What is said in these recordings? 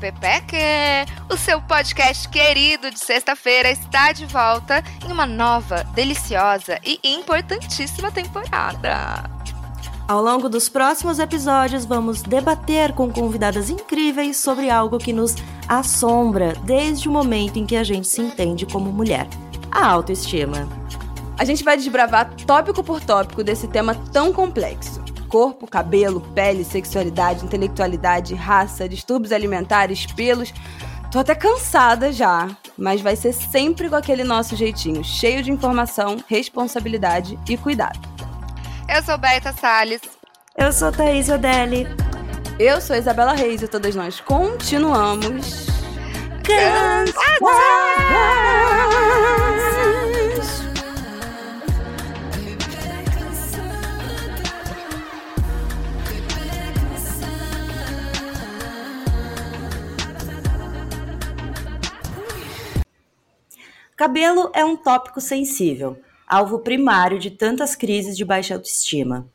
Pepeque! O seu podcast querido de sexta-feira está de volta em uma nova, deliciosa e importantíssima temporada. Ao longo dos próximos episódios, vamos debater com convidadas incríveis sobre algo que nos assombra desde o momento em que a gente se entende como mulher: a autoestima. A gente vai desbravar tópico por tópico desse tema tão complexo corpo, cabelo, pele, sexualidade, intelectualidade, raça, distúrbios alimentares, pelos. Tô até cansada já, mas vai ser sempre com aquele nosso jeitinho, cheio de informação, responsabilidade e cuidado. Eu sou Berta Salles. Eu sou Thaís Odelli. Eu sou Isabela Reis e todas nós continuamos. Cansadas! Cabelo é um tópico sensível, alvo primário de tantas crises de baixa autoestima.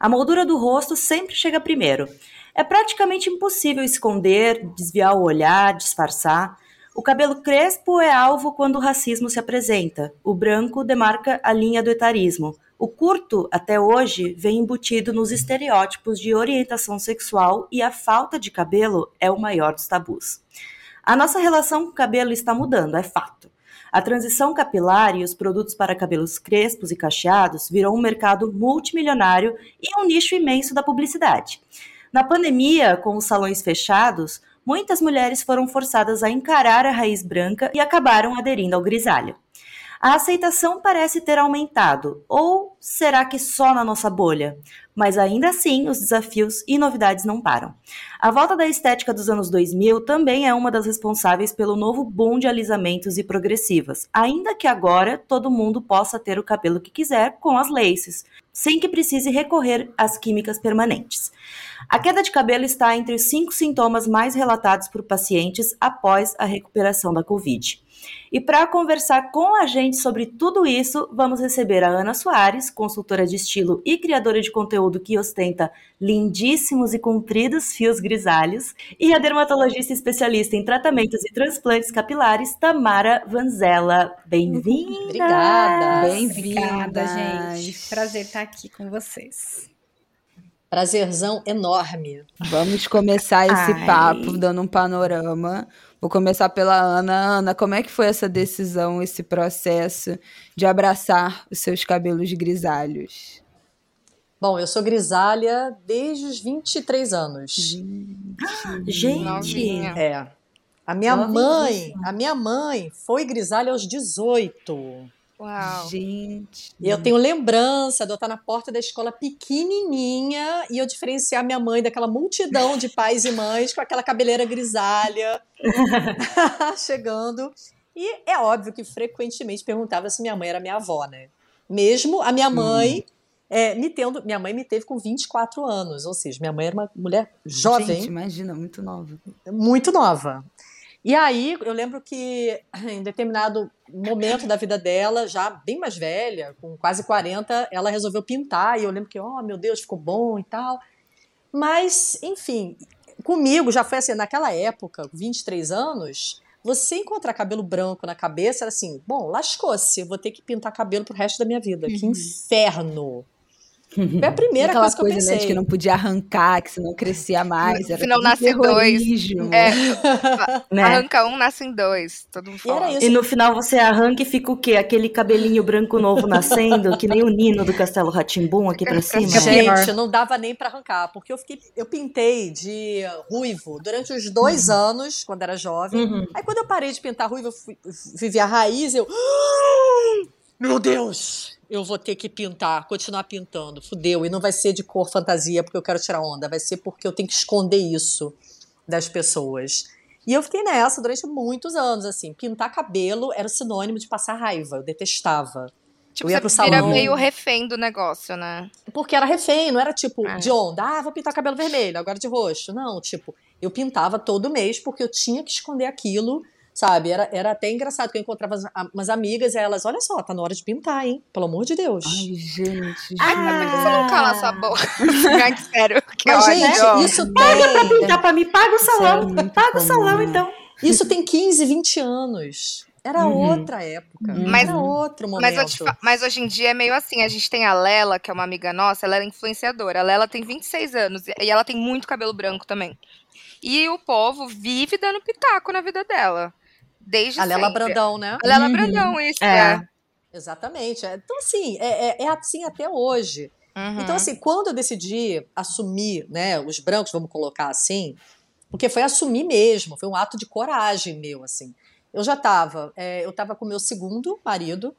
A moldura do rosto sempre chega primeiro. É praticamente impossível esconder, desviar o olhar, disfarçar. O cabelo crespo é alvo quando o racismo se apresenta. O branco demarca a linha do etarismo. O curto, até hoje, vem embutido nos estereótipos de orientação sexual e a falta de cabelo é o maior dos tabus. A nossa relação com o cabelo está mudando, é fato. A transição capilar e os produtos para cabelos crespos e cacheados virou um mercado multimilionário e um nicho imenso da publicidade. Na pandemia, com os salões fechados, muitas mulheres foram forçadas a encarar a raiz branca e acabaram aderindo ao grisalho. A aceitação parece ter aumentado, ou será que só na nossa bolha? Mas ainda assim, os desafios e novidades não param. A volta da estética dos anos 2000 também é uma das responsáveis pelo novo boom de alisamentos e progressivas, ainda que agora todo mundo possa ter o cabelo que quiser com as laces, sem que precise recorrer às químicas permanentes. A queda de cabelo está entre os cinco sintomas mais relatados por pacientes após a recuperação da Covid. E para conversar com a gente sobre tudo isso, vamos receber a Ana Soares, consultora de estilo e criadora de conteúdo que ostenta lindíssimos e compridos fios grisalhos, e a dermatologista especialista em tratamentos e transplantes capilares, Tamara Vanzella. Bem-vinda! Obrigada! Bem-vinda, gente. Prazer estar aqui com vocês. Prazerzão enorme. Vamos começar esse Ai. papo dando um panorama. Vou começar pela Ana. Ana, como é que foi essa decisão, esse processo de abraçar os seus cabelos grisalhos? Bom, eu sou grisalha desde os 23 anos. Gente! Novinha. É. A minha Novinha. mãe, a minha mãe foi grisalha aos 18. Uau! Gente. E eu tenho lembrança de eu estar na porta da escola pequenininha e eu diferenciar minha mãe daquela multidão de pais e mães com aquela cabeleira grisalha chegando. E é óbvio que frequentemente perguntava se minha mãe era minha avó, né? Mesmo a minha mãe é, me tendo. Minha mãe me teve com 24 anos, ou seja, minha mãe era uma mulher jovem Gente, imagina, muito nova. muito nova. E aí, eu lembro que em determinado momento da vida dela, já bem mais velha, com quase 40, ela resolveu pintar. E eu lembro que, oh, meu Deus, ficou bom e tal. Mas, enfim, comigo já foi assim, naquela época, 23 anos, você encontrar cabelo branco na cabeça era assim, bom, lascou-se, eu vou ter que pintar cabelo pro resto da minha vida. Que inferno! Foi a primeira Aquela coisa que eu coisa, pensei. né, de que não podia arrancar, que senão crescia mais. Era Se não nasce dois. É, Né? arranca um, nascem dois. Todo mundo E era fala. isso. E no final você arranca e fica o quê? Aquele cabelinho branco novo nascendo, que nem o Nino do Castelo Ratimbum aqui pra cima? Pior. Gente, não dava nem pra arrancar, porque eu fiquei, eu pintei de ruivo durante os dois anos, quando era jovem. Uhum. Aí quando eu parei de pintar ruivo, eu fui, vivi a raiz, eu. "Ah, Meu Deus! Eu vou ter que pintar, continuar pintando. Fudeu. E não vai ser de cor fantasia porque eu quero tirar onda. Vai ser porque eu tenho que esconder isso das pessoas. E eu fiquei nessa durante muitos anos, assim. Pintar cabelo era sinônimo de passar raiva. Eu detestava. Tipo, eu ia pro salão. meio refém do negócio, né? Porque era refém, não era tipo É. de onda. Ah, vou pintar cabelo vermelho, agora de roxo. Não, tipo, eu pintava todo mês porque eu tinha que esconder aquilo. Sabe? Era, era até engraçado que eu encontrava umas amigas e elas, olha só, tá na hora de pintar, hein? Pelo amor de Deus. Ai, gente. Ai, mas por que você não cala sua boca? Ai, sério, que Mas, ódio. gente, isso tem. Pintar pra mim, paga o salão. Isso é paga o comum. salão, então. Isso tem 15, 20 anos. Era Uhum. outra época. Mas- era outro momento. Mas, te mas hoje em dia é meio assim. A gente tem a Lela, que é uma amiga nossa, ela é influenciadora. A Lela tem 26 anos e- e ela tem muito cabelo branco também. E o povo vive dando pitaco na vida dela. Desde A Lela sempre. Brandão, né? A Lela Uhum. Brandão, isso. É. É. Exatamente. É, Então, assim, é, é- é assim até hoje. Uhum. Então, assim, quando eu decidi assumir, né, os brancos, vamos colocar assim, porque foi assumir mesmo, foi um ato de coragem meu, assim. Eu já estava, eu estava com meu segundo marido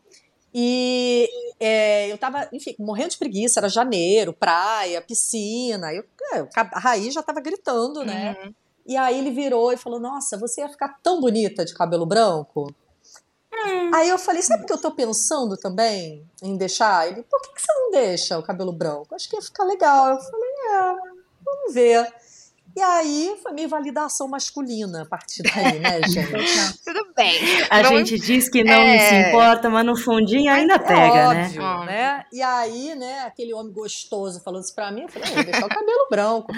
e é, eu estava, enfim, morrendo de preguiça, era janeiro, praia, piscina, eu, é, a Raí já estava gritando, né? Uhum. E aí ele virou e falou, nossa, você ia ficar tão bonita de cabelo branco? Aí eu falei, sabe o que eu tô pensando também em deixar? Ele, por que, que você não deixa o cabelo branco? Acho que ia ficar legal. Eu falei, é, vamos ver. E aí foi meio validação masculina a partir daí, né, gente? Tudo bem. A Vamos- gente diz que não É. se importa, mas no fundinho ainda É pega, né? óbvio, Ah. né? E aí, né, aquele homem gostoso falando isso pra mim, eu falei, "Ah, vou deixar o cabelo branco.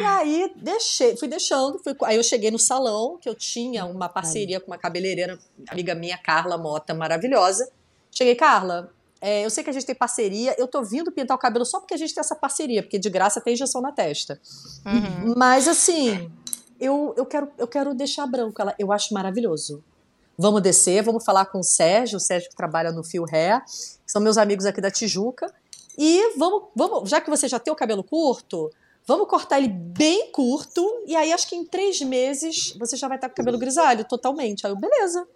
E aí, deixei, fui deixando, fui, aí eu cheguei no salão, que eu tinha uma parceria com uma cabeleireira, amiga minha, Carla Mota, maravilhosa. Cheguei, Carla, é, eu sei que a gente tem parceria, eu tô vindo pintar o cabelo só porque a gente tem essa parceria, porque de graça tem injeção na testa. Uhum. Mas assim, eu, eu, quero, eu quero deixar branco. Ela, eu acho maravilhoso. Vamos descer, vamos falar com o Sérgio, o Sérgio que trabalha no Fio Ré, que são meus amigos aqui da Tijuca. E vamos, vamos, já que você já tem o cabelo curto, vamos cortar ele bem curto. E aí, acho que em três meses você já vai estar com o cabelo grisalho totalmente. Aí eu, beleza.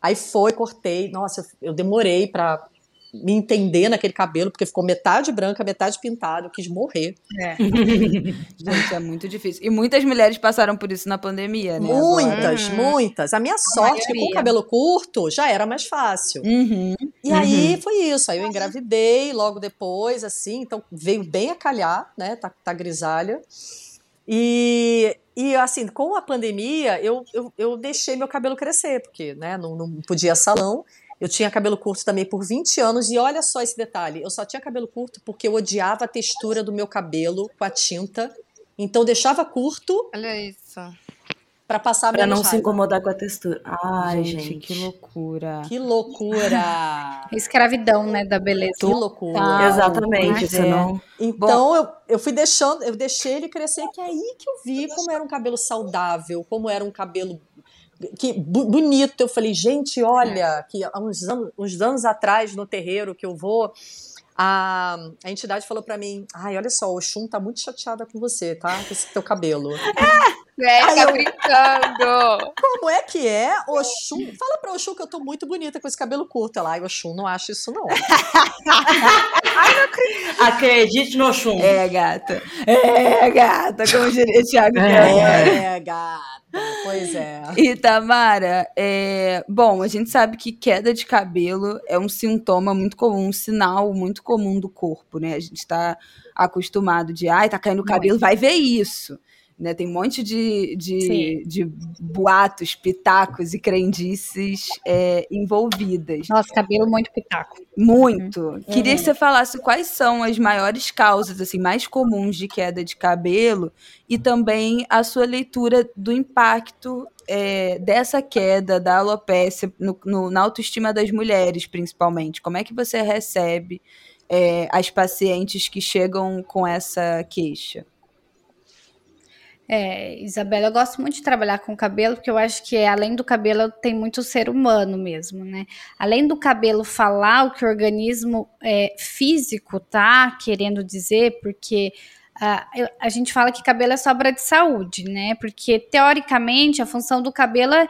Aí foi, cortei. Nossa, eu, eu demorei pra me entender naquele cabelo, porque ficou metade branca, metade pintado. Eu quis morrer. Gente, é muito difícil. E muitas mulheres passaram por isso na pandemia, né? Muitas, Uhum. muitas. A minha sorte é que com o cabelo curto já era mais fácil. Uhum. E aí foi isso. Aí eu engravidei logo depois, assim, então veio bem a calhar, né? Tá, tá grisalha. E, e assim, com a pandemia, eu, eu, eu deixei meu cabelo crescer, porque né, não, não podia salão. Eu tinha cabelo curto também por 20 anos, e olha só esse detalhe: eu só tinha cabelo curto porque eu odiava a textura do meu cabelo com a tinta. Então eu deixava curto Olha isso. pra passar Pra menos não se raiva. incomodar com a textura. Ai, gente. que loucura. Que loucura! Escravidão, né, da beleza. que loucura! Total. Exatamente, Pois você é. não. Então eu, eu fui deixando, eu deixei ele crescer, que é aí que eu vi como era um cabelo saudável, como era um cabelo que bonito. Eu falei, gente, olha, que há uns anos, uns anos atrás no terreiro que eu vou, a, a entidade falou pra mim, ai, olha só, o Oxum tá muito chateada com você, tá? Com esse teu cabelo. É, Ai, tá eu- brincando. Como é que é, Oxum? Fala pra Oxum que eu tô muito bonita com esse cabelo curto. Ela, ai, Oxum, não acho isso não. Acredite no Oxum. É, gata. É, gata, como diria Thiago Guerra. É, gata. Pois é. E Tamara, é, bom, a gente sabe que queda de cabelo é um sintoma muito comum, um sinal muito comum do corpo, né? A gente está acostumado de, ai, tá caindo o cabelo, vai ver isso. Né? Tem um monte de, de, de boatos, pitacos e crendices é, envolvidas. Nossa, cabelo muito pitaco. Muito. Queria que você falasse quais são as maiores causas assim mais comuns de queda de cabelo e também a sua leitura do impacto é, dessa queda da alopécia no, no- na autoestima das mulheres, principalmente. Como é que você recebe é, as pacientes que chegam com essa queixa? É, Isabela, eu gosto muito de trabalhar com cabelo, porque eu acho que além do cabelo tem muito ser humano mesmo, né? Além do cabelo falar o que o organismo é, físico tá querendo dizer, porque ah, eu- a gente fala que cabelo é sobra de saúde, né? Porque teoricamente a função do cabelo é,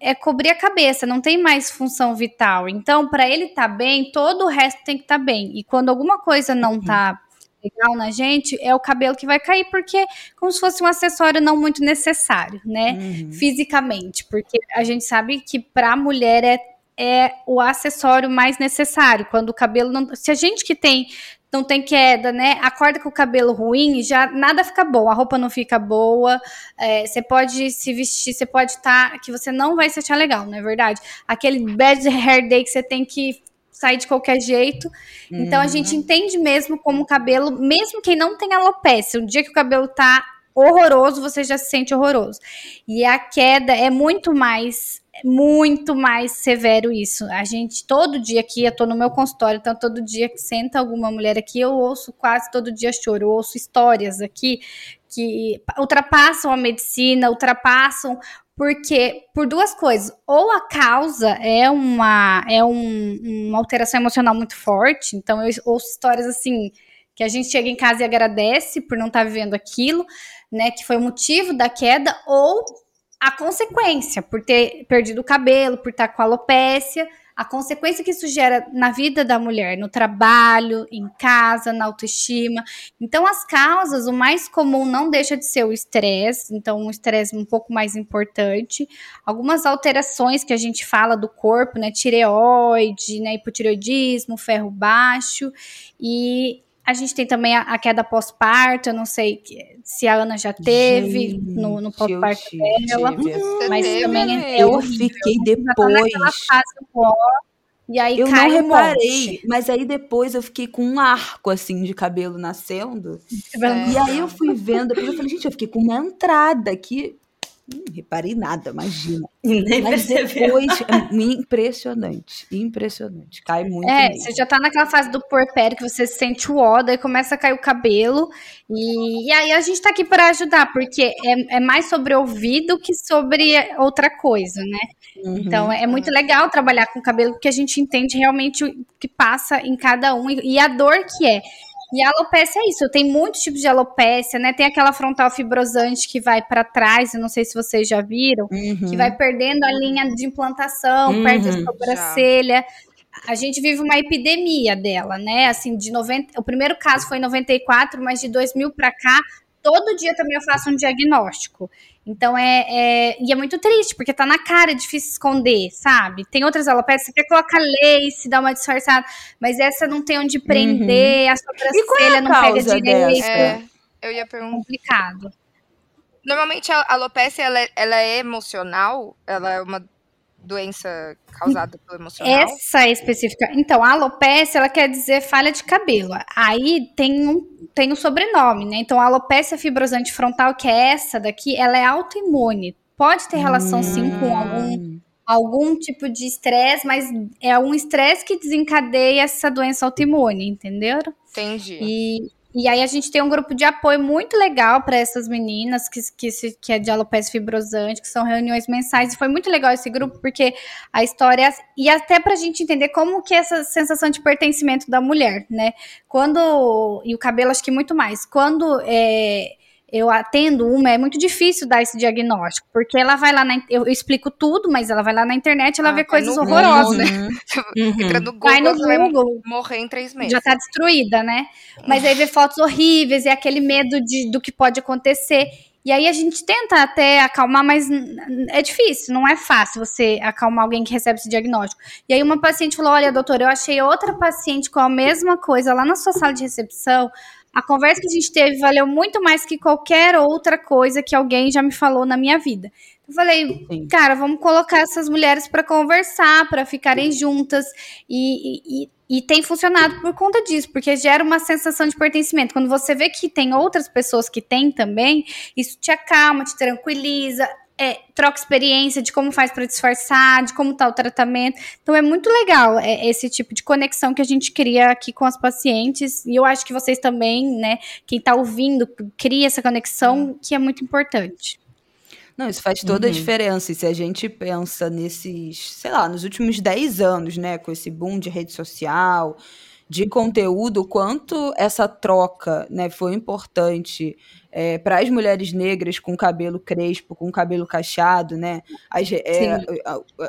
é cobrir a cabeça, não tem mais função vital. Então, para ele estar bem, todo o resto tem que estar bem. E quando alguma coisa não tá legal na gente, é o cabelo que vai cair, porque é como se fosse um acessório não muito necessário, né? Fisicamente, porque a gente sabe que para a mulher é, é o acessório mais necessário. Quando o cabelo não. Se a gente que tem não tem queda, né? Acorda com o cabelo ruim, já nada fica bom, a roupa não fica boa, é, você pode se vestir, você pode estar, tá, que você não vai se achar legal, não é verdade? Aquele bad hair day que você tem que sair de qualquer jeito. Uhum. Então a uhum. gente entende mesmo como o cabelo, mesmo quem não tem alopecia, o dia que o cabelo tá horroroso, você já se sente horroroso. E a queda é muito mais muito mais severo isso. A gente, todo dia aqui, eu tô no meu consultório, então todo dia que senta alguma mulher aqui, eu ouço quase todo dia choro, eu ouço histórias aqui que ultrapassam a medicina, ultrapassam porque por duas coisas, ou a causa é uma é um, uma alteração emocional muito forte, então eu ouço histórias assim que a gente chega em casa e agradece por não estar tá vivendo aquilo, né, que foi o motivo da queda, ou a consequência, por ter perdido o cabelo, por estar com alopécia, a consequência que isso gera na vida da mulher, no trabalho, em casa, na autoestima. Então, as causas, o mais comum não deixa de ser o estresse, então, um estresse um pouco mais importante. Algumas alterações que a gente fala do corpo, né? Tireoide, né? Hipotireoidismo, ferro baixo. E a gente tem também a, a queda pós-parto, eu não sei se a Ana já teve gente, no, no pós-parto dela, tive. mas teve, também é eu horrível. fiquei depois. Tá fase e aí eu não reparei, um mas aí depois eu fiquei com um arco assim de cabelo nascendo. É. E aí eu fui vendo, depois eu falei, gente, eu fiquei com uma entrada aqui Reparei nada, imagina. Nem Mas percebeu. depois, é impressionante, impressionante. Cai muito. É, mesmo. você já tá naquela fase do porpério que você sente o ó, daí começa a cair o cabelo. E, e aí a gente tá aqui para ajudar, porque é, é mais sobre ouvido que sobre outra coisa, né? Uhum. Então é muito legal trabalhar com o cabelo, porque a gente entende realmente o que passa em cada um e, e a dor que é. E a alopecia é isso, tem muitos tipos de alopecia, né? Tem aquela frontal fibrosante que vai para trás, eu não sei se vocês já viram, uhum. que vai perdendo a linha de implantação, uhum. perde a sobrancelha. A gente vive uma epidemia dela, né? Assim, de 90, o primeiro caso foi em 94, mas de 2000 para cá, todo dia também eu faço um diagnóstico. Então é, é, E é muito triste, porque tá na cara, é difícil esconder, sabe? Tem outras alopecias, você quer colocar lace, dá uma disfarçada, mas essa não tem onde prender, uhum. a sobrancelha é não pega direito. É, eu ia perguntar. Complicado. Normalmente a alopecia ela é, ela é emocional, ela é uma doença causada pelo emocional? Essa específica. Então, a alopecia, ela quer dizer falha de cabelo. Aí tem um, tem um sobrenome, né? Então, a alopecia fibrosante frontal, que é essa daqui, ela é autoimune. Pode ter relação, hum. sim, com algum, algum tipo de estresse, mas é um estresse que desencadeia essa doença autoimune, entendeu? Entendi. E e aí a gente tem um grupo de apoio muito legal para essas meninas que, que, que é de alopecia fibrosante, que são reuniões mensais. E foi muito legal esse grupo, porque a história. E até para a gente entender como que é essa sensação de pertencimento da mulher, né? Quando. E o cabelo, acho que muito mais. Quando. É, eu atendo uma, é muito difícil dar esse diagnóstico, porque ela vai lá na. Eu, eu explico tudo, mas ela vai lá na internet ela ah, vê coisas horrorosas. Google, né? uhum. Entra no Google, vai no Google. Vai morrer em três meses. Já tá destruída, né? Mas aí vê fotos horríveis e aquele medo de, do que pode acontecer. E aí a gente tenta até acalmar, mas é difícil, não é fácil você acalmar alguém que recebe esse diagnóstico. E aí uma paciente falou: Olha, doutora, eu achei outra paciente com a mesma coisa lá na sua sala de recepção. A conversa que a gente teve valeu muito mais que qualquer outra coisa que alguém já me falou na minha vida. Eu falei, Sim. cara, vamos colocar essas mulheres para conversar, para ficarem juntas. E, e, e, tem funcionado por conta disso, porque gera uma sensação de pertencimento. Quando você vê que tem outras pessoas que têm também, isso te acalma, te tranquiliza é, troca experiência de como faz para disfarçar, de como tá o tratamento. Então é muito legal é, esse tipo de conexão que a gente cria aqui com as pacientes. E eu acho que vocês também, né, quem está ouvindo, cria essa conexão que é muito importante. Não, isso faz toda uhum. a diferença. E se a gente pensa nesses, sei lá, nos últimos 10 anos, né, com esse boom de rede social, de conteúdo, quanto essa troca, né, foi importante é, para as mulheres negras com cabelo crespo, com cabelo cacheado, né? As, é,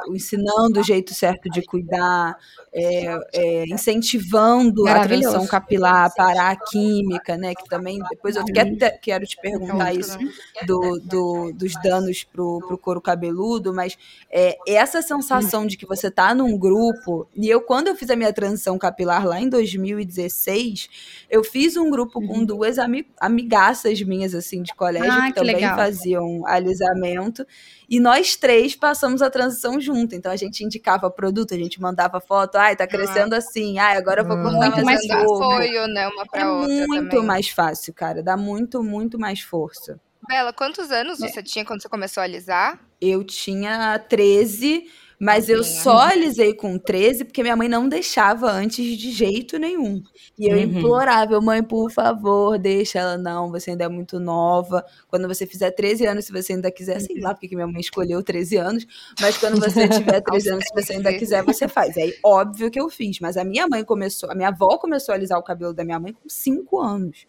ensinando o jeito certo de cuidar, é, é incentivando a transição capilar, parar a química, né? Que também depois eu quero, quero te perguntar isso do, do, dos danos pro, pro couro cabeludo, mas é, essa sensação de que você está num grupo, e eu, quando eu fiz a minha transição capilar lá em 2016, eu fiz um grupo com uhum. duas amigaças minhas, assim, de colégio, ah, que, que também legal. faziam alisamento. E nós três passamos a transição junto. Então a gente indicava produto, a gente mandava foto, ai, tá crescendo ah. assim, ai, agora eu vou cortar muito mais apoio, né, uma pra é outra muito também. mais fácil, cara. Dá muito, muito mais força. Bela, quantos anos é. você tinha quando você começou a alisar? Eu tinha 13 mas eu só alisei com 13 porque minha mãe não deixava antes de jeito nenhum. E eu uhum. implorava, mãe, por favor, deixa ela. Não, você ainda é muito nova. Quando você fizer 13 anos, se você ainda quiser, sei lá porque minha mãe escolheu 13 anos, mas quando você tiver 13 anos, se você ainda quiser, você faz. Aí, óbvio que eu fiz, mas a minha mãe começou, a minha avó começou a alisar o cabelo da minha mãe com 5 anos.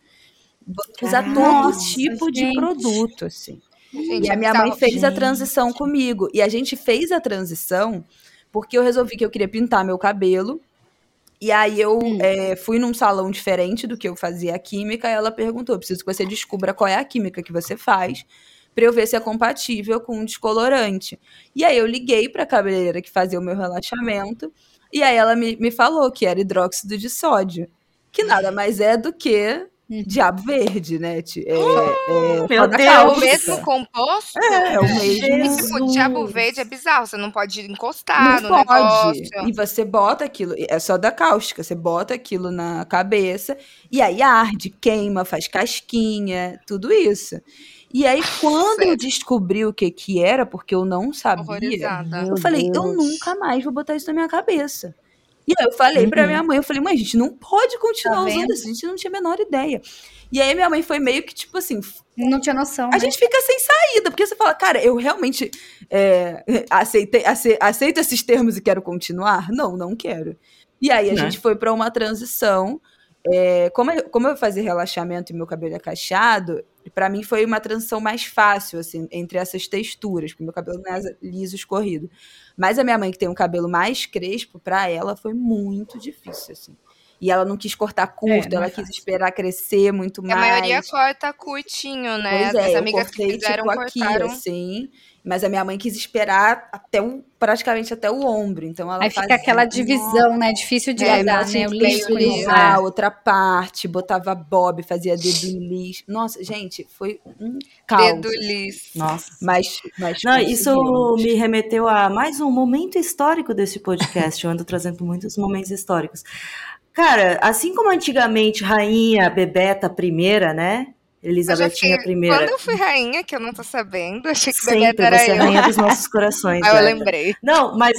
Usar todo tipo gente. de produto, assim. Gente, e a minha mãe fez gente. a transição comigo. E a gente fez a transição porque eu resolvi que eu queria pintar meu cabelo. E aí eu hum. é, fui num salão diferente do que eu fazia a química. E ela perguntou: preciso que você descubra qual é a química que você faz para eu ver se é compatível com um descolorante. E aí eu liguei para a cabeleireira que fazia o meu relaxamento. E aí ela me, me falou que era hidróxido de sódio. Que nada mais é do que. Diabo Verde, né? É, é, Meu Deus! É o mesmo composto? É, é o mesmo. O Diabo Verde é bizarro, você não pode encostar não no pode. negócio. E você bota aquilo, é só da cáustica, você bota aquilo na cabeça e aí arde, queima, faz casquinha, tudo isso. E aí, quando eu descobri o que que era, porque eu não sabia, eu falei, Deus. eu nunca mais vou botar isso na minha cabeça. E aí eu falei uhum. pra minha mãe, eu falei, mãe, a gente não pode continuar tá usando isso, a gente não tinha a menor ideia. E aí minha mãe foi meio que, tipo assim... Não tinha noção, A né? gente fica sem saída, porque você fala, cara, eu realmente é, aceitei, ace, aceito esses termos e quero continuar? Não, não quero. E aí a né? gente foi para uma transição é, como, eu, como eu fazia relaxamento e meu cabelo é cacheado, para mim foi uma transição mais fácil, assim, entre essas texturas, porque meu cabelo não é liso, escorrido. Mas a minha mãe, que tem um cabelo mais crespo, para ela foi muito difícil, assim. E ela não quis cortar curto, é, ela é quis esperar crescer muito mais. A maioria corta curtinho, né? Pois é, As amigas cortei, que fizeram tipo, cortaram... aqui, assim. Mas a minha mãe quis esperar até o, praticamente até o ombro. Então ela Aí fica aquela divisão, né? Difícil de é, lidar, né? O lixo a outra parte, botava bob, fazia dedo lixo. Nossa, gente, foi um caos. Dedo liso. Nossa. Mas, mas Não, isso me remeteu a mais um momento histórico desse podcast. Eu ando trazendo muitos momentos históricos. Cara, assim como antigamente Rainha Bebeta I, né? Elisabetinha I. Quando eu fui rainha, que eu não tô sabendo, achei que Sempre, Bebeta era você é eu. rainha dos nossos corações. Aí eu lembrei. Não, mas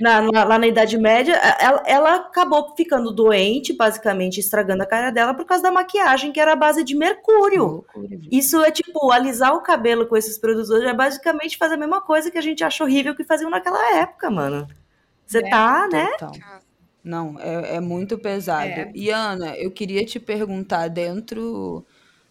na, na, lá na Idade Média, ela, ela, acabou ficando doente, basicamente estragando a cara dela por causa da maquiagem, que era a base de mercúrio. mercúrio. Isso é tipo, alisar o cabelo com esses produtos hoje é basicamente fazer a mesma coisa que a gente acha horrível que faziam naquela época, mano. Você é, tá, né? Não, é, é muito pesado. É. E Ana, eu queria te perguntar dentro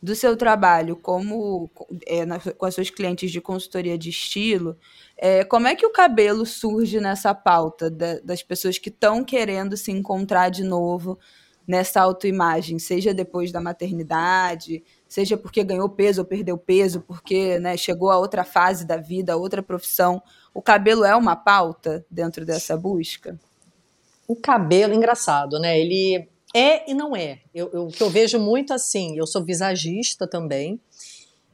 do seu trabalho como é, na, com as suas clientes de consultoria de estilo, é, como é que o cabelo surge nessa pauta da, das pessoas que estão querendo se encontrar de novo nessa autoimagem, seja depois da maternidade, seja porque ganhou peso ou perdeu peso, porque né, chegou a outra fase da vida, a outra profissão. O cabelo é uma pauta dentro dessa busca? O cabelo, engraçado, né? Ele é e não é. Eu, eu, o que eu vejo muito assim, eu sou visagista também,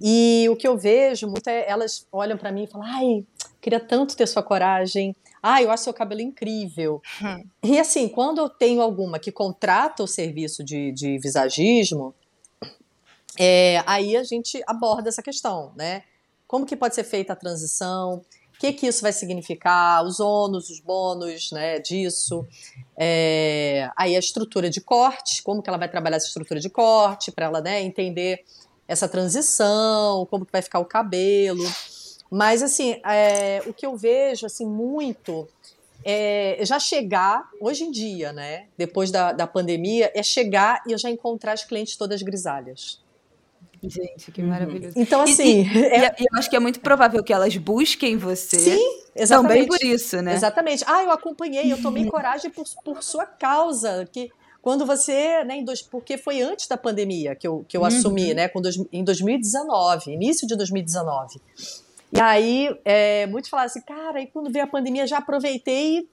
e o que eu vejo muito é elas olham para mim e falam: ai, queria tanto ter sua coragem. Ai, eu acho seu cabelo incrível. Hum. E assim, quando eu tenho alguma que contrata o serviço de, de visagismo, é, aí a gente aborda essa questão, né? Como que pode ser feita a transição? O que, que isso vai significar? Os ônus, os bônus né, disso. É, aí a estrutura de corte, como que ela vai trabalhar essa estrutura de corte para ela né, entender essa transição, como que vai ficar o cabelo. Mas assim, é, o que eu vejo assim muito é já chegar hoje em dia, né? Depois da, da pandemia, é chegar e eu já encontrar as clientes todas grisalhas. Gente, que maravilhoso. Então, assim. E, e, é... e, eu acho que é muito provável que elas busquem você. Sim, exatamente. Também por isso, né? Exatamente. Ah, eu acompanhei, eu tomei coragem por, por sua causa. Que quando você, né, em dois, porque foi antes da pandemia que eu, que eu uhum. assumi, né, com dois, em 2019, início de 2019. E aí, é, muitos falaram assim, cara, e quando veio a pandemia já aproveitei e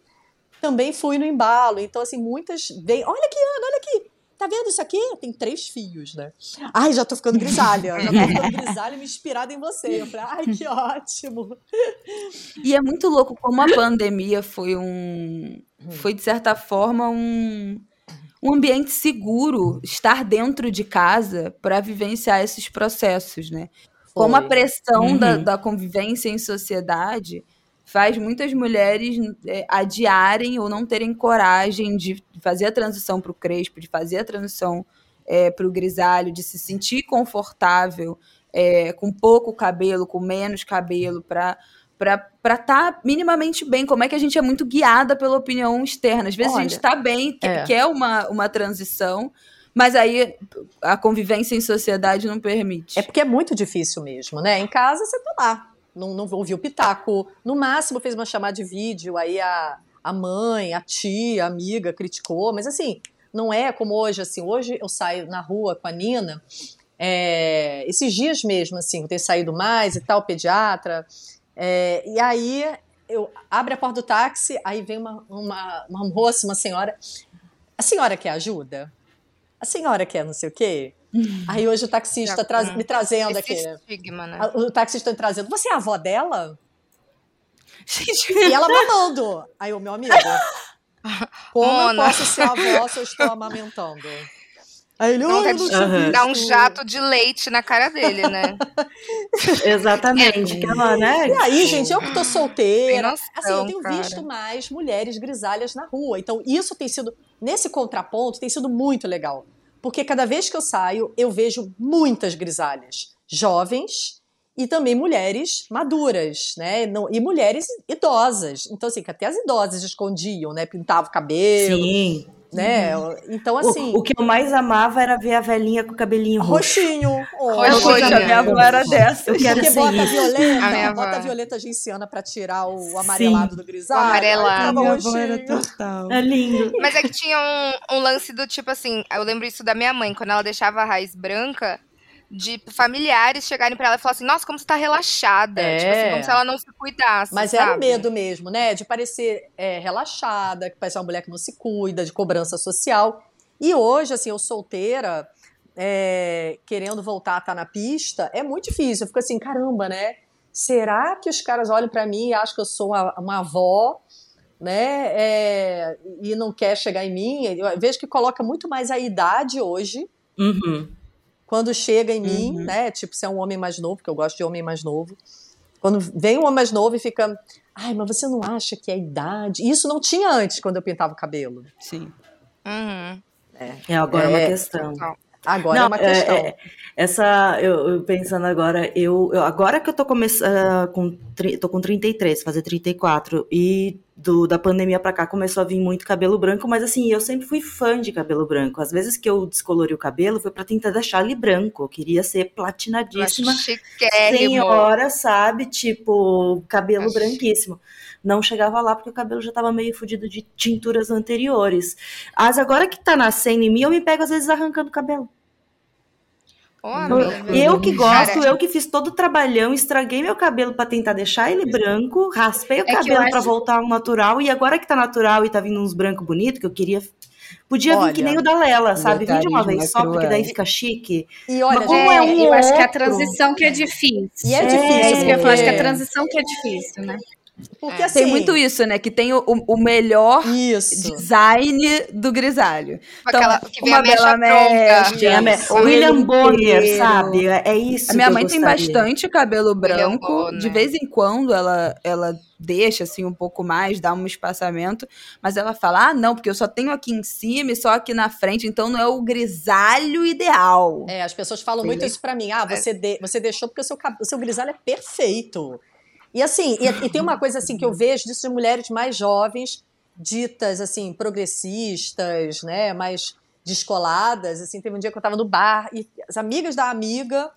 também fui no embalo. Então, assim, muitas veem, olha aqui, Ana, olha aqui, tá vendo isso aqui? Tem três fios, né? Ai, já tô ficando grisalha, já tô ficando grisalha me inspirada em você. Eu falei, ai, que ótimo. E é muito louco como a pandemia foi um, foi de certa forma um um ambiente seguro, estar dentro de casa para vivenciar esses processos, né? Como a pressão uhum. da, da convivência em sociedade faz muitas mulheres é, adiarem ou não terem coragem de fazer a transição para o crespo, de fazer a transição é, para o grisalho, de se sentir confortável é, com pouco cabelo, com menos cabelo, para para estar tá minimamente bem. Como é que a gente é muito guiada pela opinião externa? Às vezes Olha, a gente está bem, é. quer uma, uma transição, mas aí a convivência em sociedade não permite. É porque é muito difícil mesmo, né? Em casa você tá lá, não, não ouviu o pitaco, no máximo fez uma chamada de vídeo, aí a, a mãe, a tia, a amiga criticou, mas assim, não é como hoje, assim, hoje eu saio na rua com a Nina, é, esses dias mesmo, assim, tenho saído mais e tal, pediatra, é, e aí eu abro a porta do táxi, aí vem uma, uma, uma moça, uma senhora. A senhora quer ajuda? A senhora quer não sei o quê? Aí hoje o taxista tra me trazendo aqui. Estigma, né? O taxista me trazendo. Você é a avó dela? e ela mamando. Aí o meu amigo. Como Mona. eu posso ser avó se eu estou amamentando? Aí ele, não, uhum. dá um jato de leite na cara dele, né? Exatamente. É. né? E aí, gente, eu que tô solteira, noção, assim, eu tenho cara. visto mais mulheres grisalhas na rua. Então, isso tem sido, nesse contraponto, tem sido muito legal. Porque cada vez que eu saio, eu vejo muitas grisalhas. Jovens e também mulheres maduras, né? E mulheres idosas. Então, assim, que até as idosas escondiam, né? Pintavam o cabelo. Sim né? Uhum. Então, assim. O, o, que eu mais amava era ver a velhinha com o cabelinho roxo. Roxinho. Oh, Roxinho. A minha avó era dessa. Eu quero Porque bota isso. violeta, a bota a violeta genciana pra tirar o amarelado Sim. do grisalho. O amarelado. Minha avó era total. É lindo. Mas é que tinha um, um lance do tipo assim, eu lembro isso da minha mãe, quando ela deixava a raiz branca, de familiares chegarem para ela e falar assim: nossa, como você tá relaxada. É. Tipo assim, como se ela não se cuidasse. Mas sabe? era medo mesmo, né? De parecer é, relaxada, que parece uma mulher que não se cuida, de cobrança social. E hoje, assim, eu solteira, é, querendo voltar a estar tá na pista, é muito difícil. Eu fico assim, caramba, né? Será que os caras olham para mim e acham que eu sou uma, uma avó? Né, é, e não quer chegar em mim, eu vejo que coloca muito mais a idade hoje uhum quando chega em mim, uhum. né? Tipo, se é um homem mais novo, porque eu gosto de homem mais novo. Quando vem um homem mais novo e fica, ai, mas você não acha que é a idade? Isso não tinha antes, quando eu pintava o cabelo. Sim. Uhum. É. é, agora é uma é, questão. Agora é não, é uma questão. É, é, essa, eu, eu, pensando agora, eu, eu, agora que eu tô começando, uh, com, tô com 33, fazer 34, e do, da pandemia pra cá começou a vir muito cabelo branco, mas assim, eu sempre fui fã de cabelo branco. Às vezes que eu descolori o cabelo foi para tentar deixar ele branco. Eu queria ser platinadíssima. Senhora, sabe? Tipo, cabelo Acho... branquíssimo. Não chegava lá porque o cabelo já tava meio fudido de tinturas anteriores. Mas agora que tá nascendo em mim, eu me pego às vezes arrancando o cabelo. Oh, eu que gosto, Cara, eu que fiz todo o trabalhão, estraguei meu cabelo para tentar deixar ele branco, raspei o é cabelo para acho... voltar ao natural, e agora que tá natural e tá vindo uns brancos bonitos, que eu queria. Podia olha, vir que nem o da Lela, sabe? Vim de uma vez só, porque daí fica chique. E olha, Mas como é, é um eu outro... acho que a transição que é difícil. E é, é difícil. É isso que eu falar, acho que a transição que é difícil, né? Porque, é. assim, tem muito isso, né? Que tem o, o melhor isso. design do grisalho. Então, Aquela que vem uma a bela mecha, William Bonner, sabe? É isso. A minha mãe tem bastante cabelo branco. De vez em quando ela, ela deixa assim um pouco mais, dá um espaçamento, mas ela fala: "Ah, não, porque eu só tenho aqui em cima e só aqui na frente, então não é o grisalho ideal". É, as pessoas falam muito isso para mim: "Ah, você de, você deixou porque o seu o seu grisalho é perfeito". E assim, e, e, tem uma coisa assim que eu vejo disso de mulheres mais jovens, ditas assim, progressistas, né, mais descoladas, assim, teve um dia que eu tava no bar e as amigas da amiga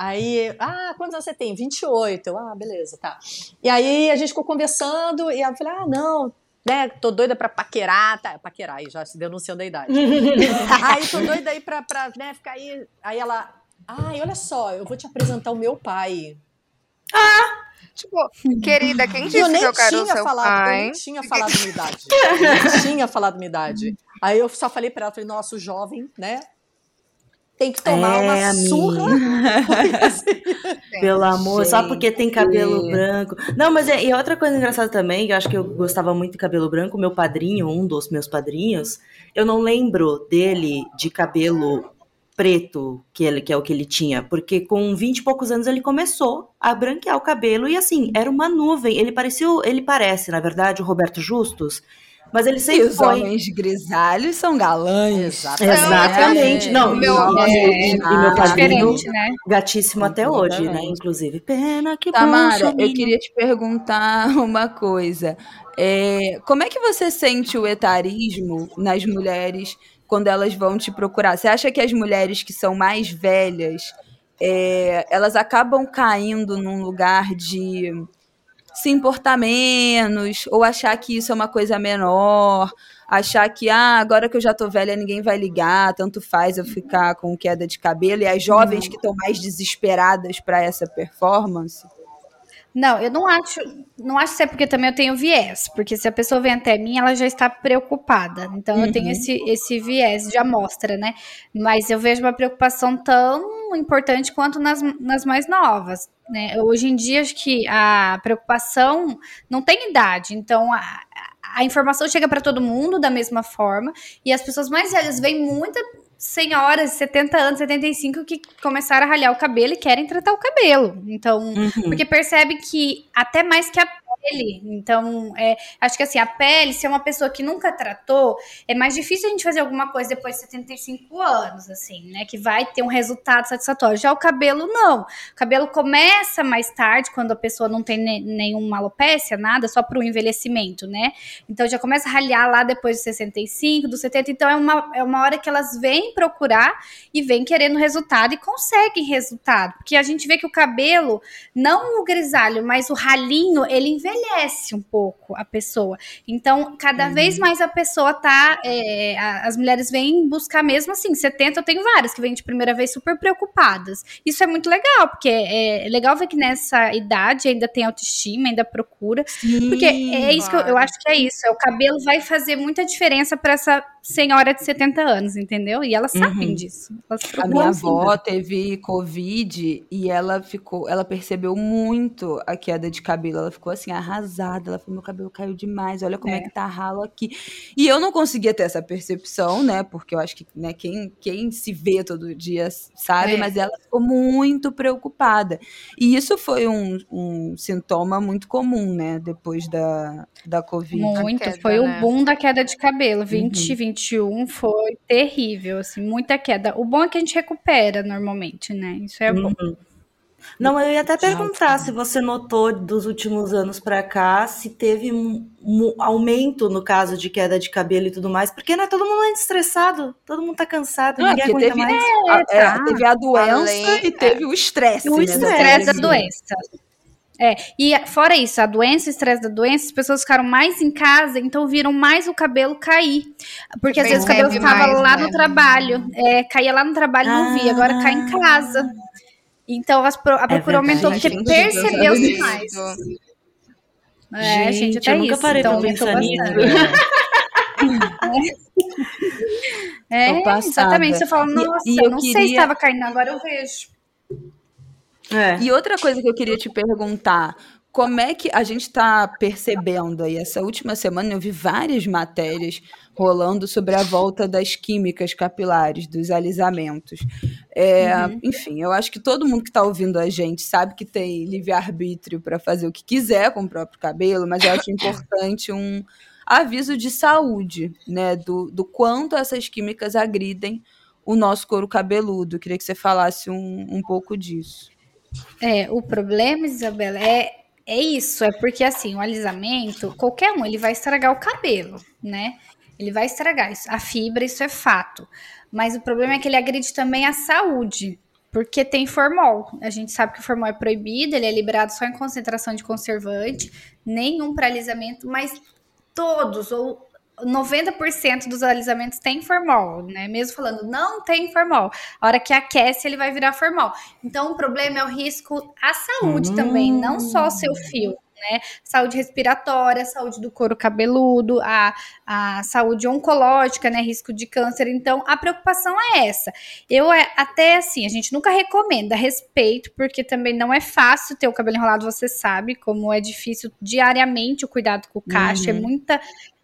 Aí, ah, quantos anos você tem? 28. Eu, ah, beleza, tá. E aí a gente ficou conversando e ela falou: ah, não, né, tô doida pra paquerar, tá, paquerar aí, já se denunciando a idade. aí tô doida aí pra, pra né, ficar aí. Aí ela, ai, olha só, eu vou te apresentar o meu pai. Ah! Tipo, querida, quem disse eu nem que eu quero tinha seu falado, pai? Eu nem tinha falado minha idade. Eu nem tinha falado minha idade. Aí eu só falei pra ela, falei, nossa, o jovem, né? Tem que tomar É, uma amiga. surra. assim, Pelo amor, só porque tem cabelo Gente. branco. Não, mas é, e outra coisa engraçada também, que eu acho que eu gostava muito de cabelo branco, meu padrinho, um dos meus padrinhos, eu não lembro dele de cabelo preto, que, ele, que é o que ele tinha, porque com 20 e poucos anos ele começou a branquear o cabelo e assim, era uma nuvem. Ele parecia, ele parece, na verdade, o Roberto Justus, mas ele E sempre os foi. homens grisalhos são galãs. Exatamente. Exatamente. É, Não, meu- e, e- e- e meu padrinho, Diferente, né? gatíssimo até hoje, né? Inclusive, pena que Tamara, eu queria te perguntar uma coisa. É, como é que você sente o etarismo nas mulheres quando elas vão te procurar? Você acha que as mulheres que são mais velhas, é, elas acabam caindo num lugar de se importar menos, ou achar que isso é uma coisa menor, achar que, ah, agora que eu já tô velha, ninguém vai ligar, tanto faz eu ficar com queda de cabelo, e as jovens que estão mais desesperadas para essa performance? Não, eu não acho, não acho que é porque também eu tenho viés, porque se a pessoa vem até mim, ela já está preocupada. Então eu tenho esse, esse viés de amostra, né? Mas eu vejo uma preocupação tão importante quanto nas, nas mais novas. Né? Hoje em dia, acho que a preocupação não tem idade, então a, a informação chega para todo mundo da mesma forma, e as pessoas mais velhas veem muita senhoras de 70 anos, 75 que começaram a ralhar o cabelo e querem tratar o cabelo. Então, Uhum. porque percebe que até mais que a Então, é, acho que assim, a pele, se é uma pessoa que nunca tratou, é mais difícil a gente fazer alguma coisa depois de 75 anos, assim, né? Que vai ter um resultado satisfatório. Já o cabelo, não. O cabelo começa mais tarde, quando a pessoa não tem ne- nenhuma alopécia, nada, só para o envelhecimento, né? Então já começa a ralhar lá depois de 65, dos 70. Então é uma, é uma hora que elas vêm procurar e vêm querendo resultado e conseguem resultado. Porque a gente vê que o cabelo, não o grisalho, mas o ralinho, ele envelhece um pouco a pessoa. Então, cada vez mais a pessoa tá. é, a- as mulheres vêm buscar mesmo assim. 70, eu tenho várias que vêm de primeira vez super preocupadas. Isso é muito legal, porque é, é legal ver que nessa idade ainda tem autoestima, ainda procura. Porque é isso que eu, eu claro. acho que é isso. É, o cabelo vai fazer muita diferença para essa senhora de 70 anos, entendeu? E elas sabem Uhum. disso. Elas A minha avó teve Covid e ela ficou, ela percebeu muito a queda de cabelo. Ela ficou assim, arrasada. Ela falou: meu cabelo caiu demais, olha como é, É. que tá ralo aqui. E eu não conseguia ter essa percepção, né? Porque eu acho que né, quem, quem se vê todo dia sabe, É. mas ela ficou muito preocupada. E isso foi um, um sintoma muito comum, né? Depois da, da Covid. Muito, queda, foi né? o boom da queda de cabelo. 2021 foi terrível, assim, muita queda. O bom é que a gente recupera normalmente, né? Isso é bom. Não, eu ia até perguntar se você notou dos últimos anos pra cá se teve um, um aumento no caso de queda de cabelo e tudo mais, porque não é todo mundo é estressado, todo mundo tá cansado, Ah, ninguém porque aguenta teve- mais. A- é, tá. teve a doença Além- e teve o estresse. O né, estresse da doença. É, e fora isso, a doença, o estresse da doença, as pessoas ficaram mais em casa, então viram mais o cabelo cair. Porque às vezes o cabelo Percebe ficava lá né? no trabalho, é, caía lá no trabalho e não via, agora cai em casa. Então a procura verdade. aumentou porque Gente, percebeu demais. Isso. É, gente, até eu nunca isso. parei então, pra aumentou pensar nisso. bastante. É, exatamente. Você fala, nossa, e eu não sei se queria- estava caindo, agora eu vejo. É. E outra coisa que eu queria te perguntar, como é que a gente está percebendo aí? Essa última semana eu vi várias matérias rolando sobre a volta das químicas capilares, dos alisamentos. É, Enfim, eu acho que todo mundo que está ouvindo a gente sabe que tem livre-arbítrio para fazer o que quiser com o próprio cabelo, mas eu acho importante um aviso de saúde, né? Do, do quanto essas químicas agridem o nosso couro cabeludo. Eu queria que você falasse um, um pouco disso. É, o problema, Isabela, é, é isso. É porque, assim, o alisamento, qualquer um, ele vai estragar o cabelo, né? Ele vai estragar isso. A fibra, isso é fato. Mas o problema é que ele agride também a saúde. Porque tem formol. A gente sabe que o formol é proibido, ele é liberado só em concentração de conservante, nenhum para alisamento, mas todos, ou 90% dos alisamentos tem formol, né? Mesmo falando, não tem formol. A hora que aquece, ele vai virar formol. Então, o problema é o risco à saúde hum. também, não só o seu fio né? Saúde respiratória, saúde do couro cabeludo, a, a saúde oncológica, né? Risco de câncer. Então, a preocupação é essa. Eu é, até assim, a gente nunca recomenda respeito, porque também não é fácil ter o cabelo enrolado, você sabe como é difícil diariamente o cuidado com o cacho, é uhum. é muita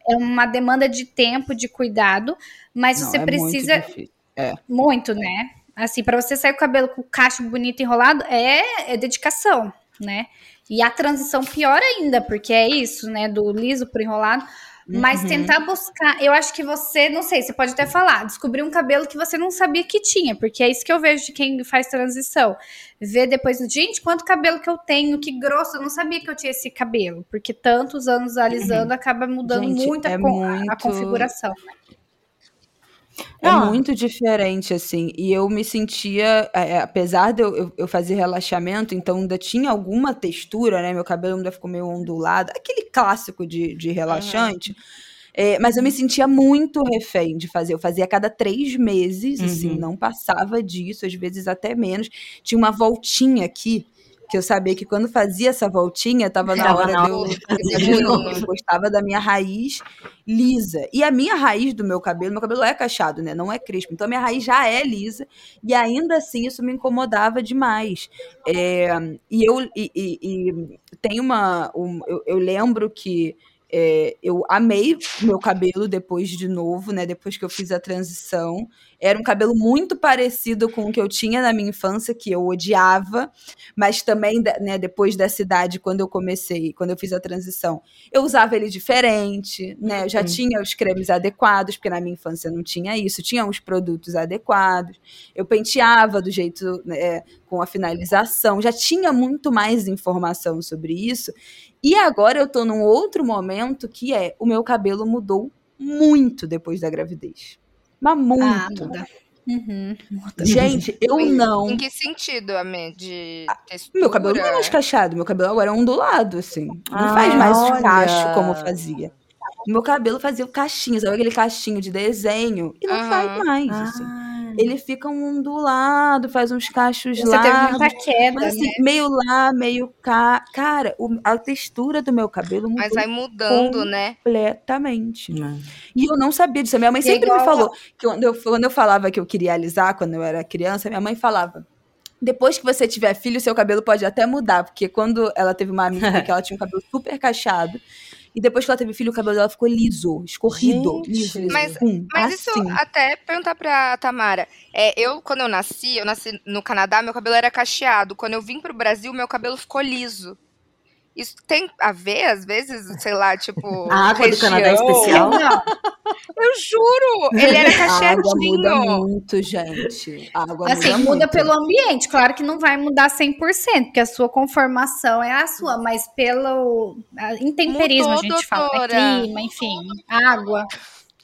é uma demanda de tempo de cuidado, mas não, você é precisa muito, é. muito, né? Assim, para você sair com o cabelo com o cacho bonito enrolado é, é dedicação, né? E a transição pior ainda, porque é isso, né? Do liso pro enrolado. Mas uhum. tentar buscar, eu acho que você, não sei, você pode até falar, descobrir um cabelo que você não sabia que tinha, porque é isso que eu vejo de quem faz transição. Ver depois, gente, quanto cabelo que eu tenho, que grosso, eu não sabia que eu tinha esse cabelo, porque tantos anos alisando uhum. acaba mudando gente, muito, a, é muito a configuração. É ah. muito diferente, assim. E eu me sentia, é, é, apesar de eu, eu, fazer relaxamento, então ainda tinha alguma textura, né? Meu cabelo ainda ficou meio ondulado. Aquele clássico de, de relaxante. Uhum. É, mas eu me sentia muito refém de fazer. Eu fazia a cada três meses, assim, uhum. assim, não passava disso, às vezes até menos. Tinha uma voltinha aqui que eu sabia que quando fazia essa voltinha, estava na hora de eu. Eu gostava da minha raiz lisa. E a minha raiz do meu cabelo, meu cabelo é cacheado, né? Não é crespo. Então a minha raiz já é lisa. E ainda assim isso me incomodava demais. É, e eu e, e, e tem uma. Um, eu, eu lembro que é, eu amei meu cabelo depois de novo, né? Depois que eu fiz a transição. Era um cabelo muito parecido com o que eu tinha na minha infância, que eu odiava, mas também, né, depois dessa idade, quando eu comecei, quando eu fiz a transição, eu usava ele diferente, né? Eu já uhum. tinha os cremes adequados, porque na minha infância não tinha isso, tinha os produtos adequados. Eu penteava do jeito, né, com a finalização, já tinha muito mais informação sobre isso. E agora eu tô num outro momento que é o meu cabelo mudou muito depois da gravidez. Mas muito. Ah, muda. Uhum. Gente, eu em, não. Em que sentido, Amê? De textura? Meu cabelo não é mais cacheado, meu cabelo agora é ondulado, assim. Não ah, faz mais olha. cacho como fazia. Meu cabelo fazia o cachinho, sabe aquele cachinho de desenho? E não uhum. faz mais, assim. Ah ele fica um ondulado, faz uns cachos Você largos. Você teve queda, mas, assim, né? Meio lá, meio cá. Cara, o, a textura do meu cabelo mudou. Mas vai mudando, né? Completamente. Né? E eu não sabia disso. Minha mãe é sempre me falou que quando eu, quando eu falava que eu queria alisar quando eu era criança, minha mãe falava depois que você tiver filho, seu cabelo pode até mudar, porque quando ela teve uma amiga que ela tinha um cabelo super cacheado, e depois que ela teve filho, o cabelo dela ficou liso, escorrido, Gente. liso, liso. Mas, hum, mas assim. isso até perguntar pra Tamara. É, eu, quando eu nasci, eu nasci no Canadá, meu cabelo era cacheado. Quando eu vim pro Brasil, meu cabelo ficou liso. Isso tem a ver, às vezes, sei lá, tipo. A água região. do Canadá é especial? Não. Eu juro! Ele era cacheadinho. A água muda muito, gente. A água assim, muda, muda pelo ambiente. Claro que não vai mudar 100%, porque a sua conformação é a sua, mas pelo intemperismo, Mudou, a gente doutora. fala. É clima, enfim, água.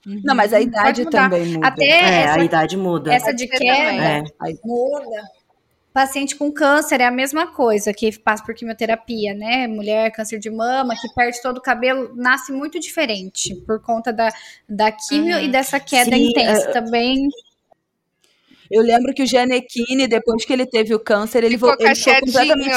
Não, mas a idade também muda. Até é, essa, a idade muda. Essa de queda é. muda. Paciente com câncer é a mesma coisa, que passa por quimioterapia, né? Mulher, câncer de mama, que perde todo o cabelo, nasce muito diferente por conta da, da quimio uhum. e dessa queda Sim, intensa uh, também. Eu lembro que o Gianecchini, depois que ele teve o câncer, ele, ficou, ele ficou completamente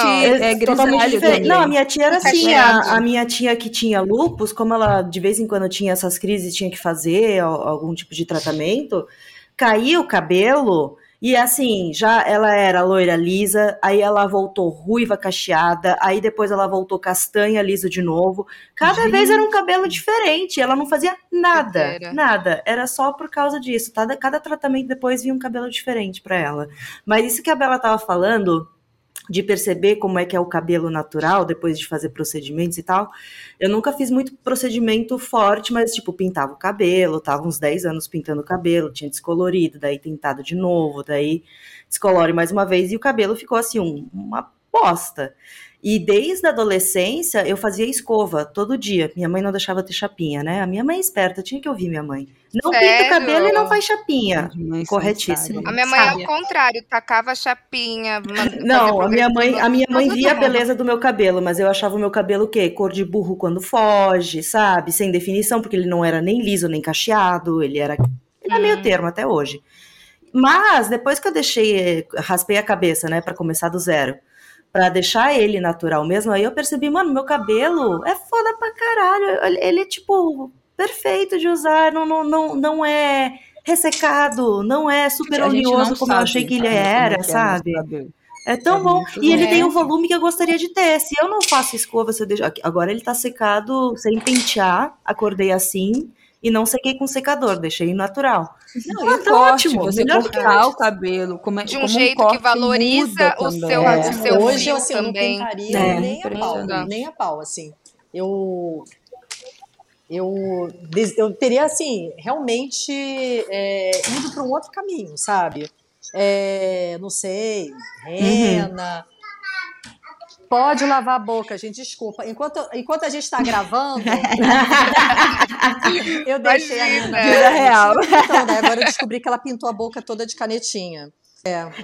é, grisalho. Não, a minha tia era assim. A, a, minha tia que tinha lupus, como ela de vez em quando tinha essas crises, tinha que fazer algum tipo de tratamento, caía o cabelo e assim, já ela era loira lisa, aí ela voltou ruiva cacheada, aí depois ela voltou castanha liso de novo. Cada Gente. vez era um cabelo diferente, ela não fazia nada, nada. Era só por causa disso. Cada, cada tratamento depois vinha um cabelo diferente para ela. Mas isso que a Bela tava falando, de perceber como é que é o cabelo natural depois de fazer procedimentos e tal. Eu nunca fiz muito procedimento forte, mas tipo, pintava o cabelo, tava uns 10 anos pintando o cabelo, tinha descolorido, daí tentado de novo, daí descolore mais uma vez e o cabelo ficou assim, um, uma bosta. E desde a adolescência eu fazia escova todo dia. Minha mãe não deixava ter chapinha, né? A minha mãe é esperta, tinha que ouvir minha mãe. Não pinta Sério? o cabelo e não faz chapinha. Mãe Corretíssimo. A minha mãe é ao contrário, tacava chapinha. Não, a minha mãe, a minha mãe via a beleza do meu cabelo, mas eu achava o meu cabelo o quê? Cor de burro quando foge, sabe? Sem definição, porque ele não era nem liso nem cacheado, ele era, era meio termo até hoje. Mas depois que eu deixei, raspei a cabeça, né, Pra começar do zero, Pra deixar ele natural mesmo, aí eu percebi, mano, meu cabelo é foda pra caralho. Ele- é tipo perfeito de usar, não, não, não, não é ressecado, não é super oleoso como eu sabe, achei que ele né, era, é sabe? É tão É bom. E ele tem o volume que eu gostaria de ter. Se eu não faço escova, se eu deixo... agora ele tá secado sem pentear, acordei assim e não sequei com secador, deixei natural. Não, Ah, tá corte, ótimo, você melhor que cortar o cabelo, como, é- De um como jeito corte que valoriza o também. seu- É, o seu hoje fio assim, eu não também. É, nem a pau, nem a pau, assim. Eu eu, eu teria assim realmente é, ido para um outro caminho, sabe? É, não sei, rena. Pode lavar a boca, gente, desculpa. Enquanto, enquanto a gente está gravando, eu deixei a Imagina. Nina. Vida real. Então, daí agora eu descobri que ela pintou a boca toda de canetinha.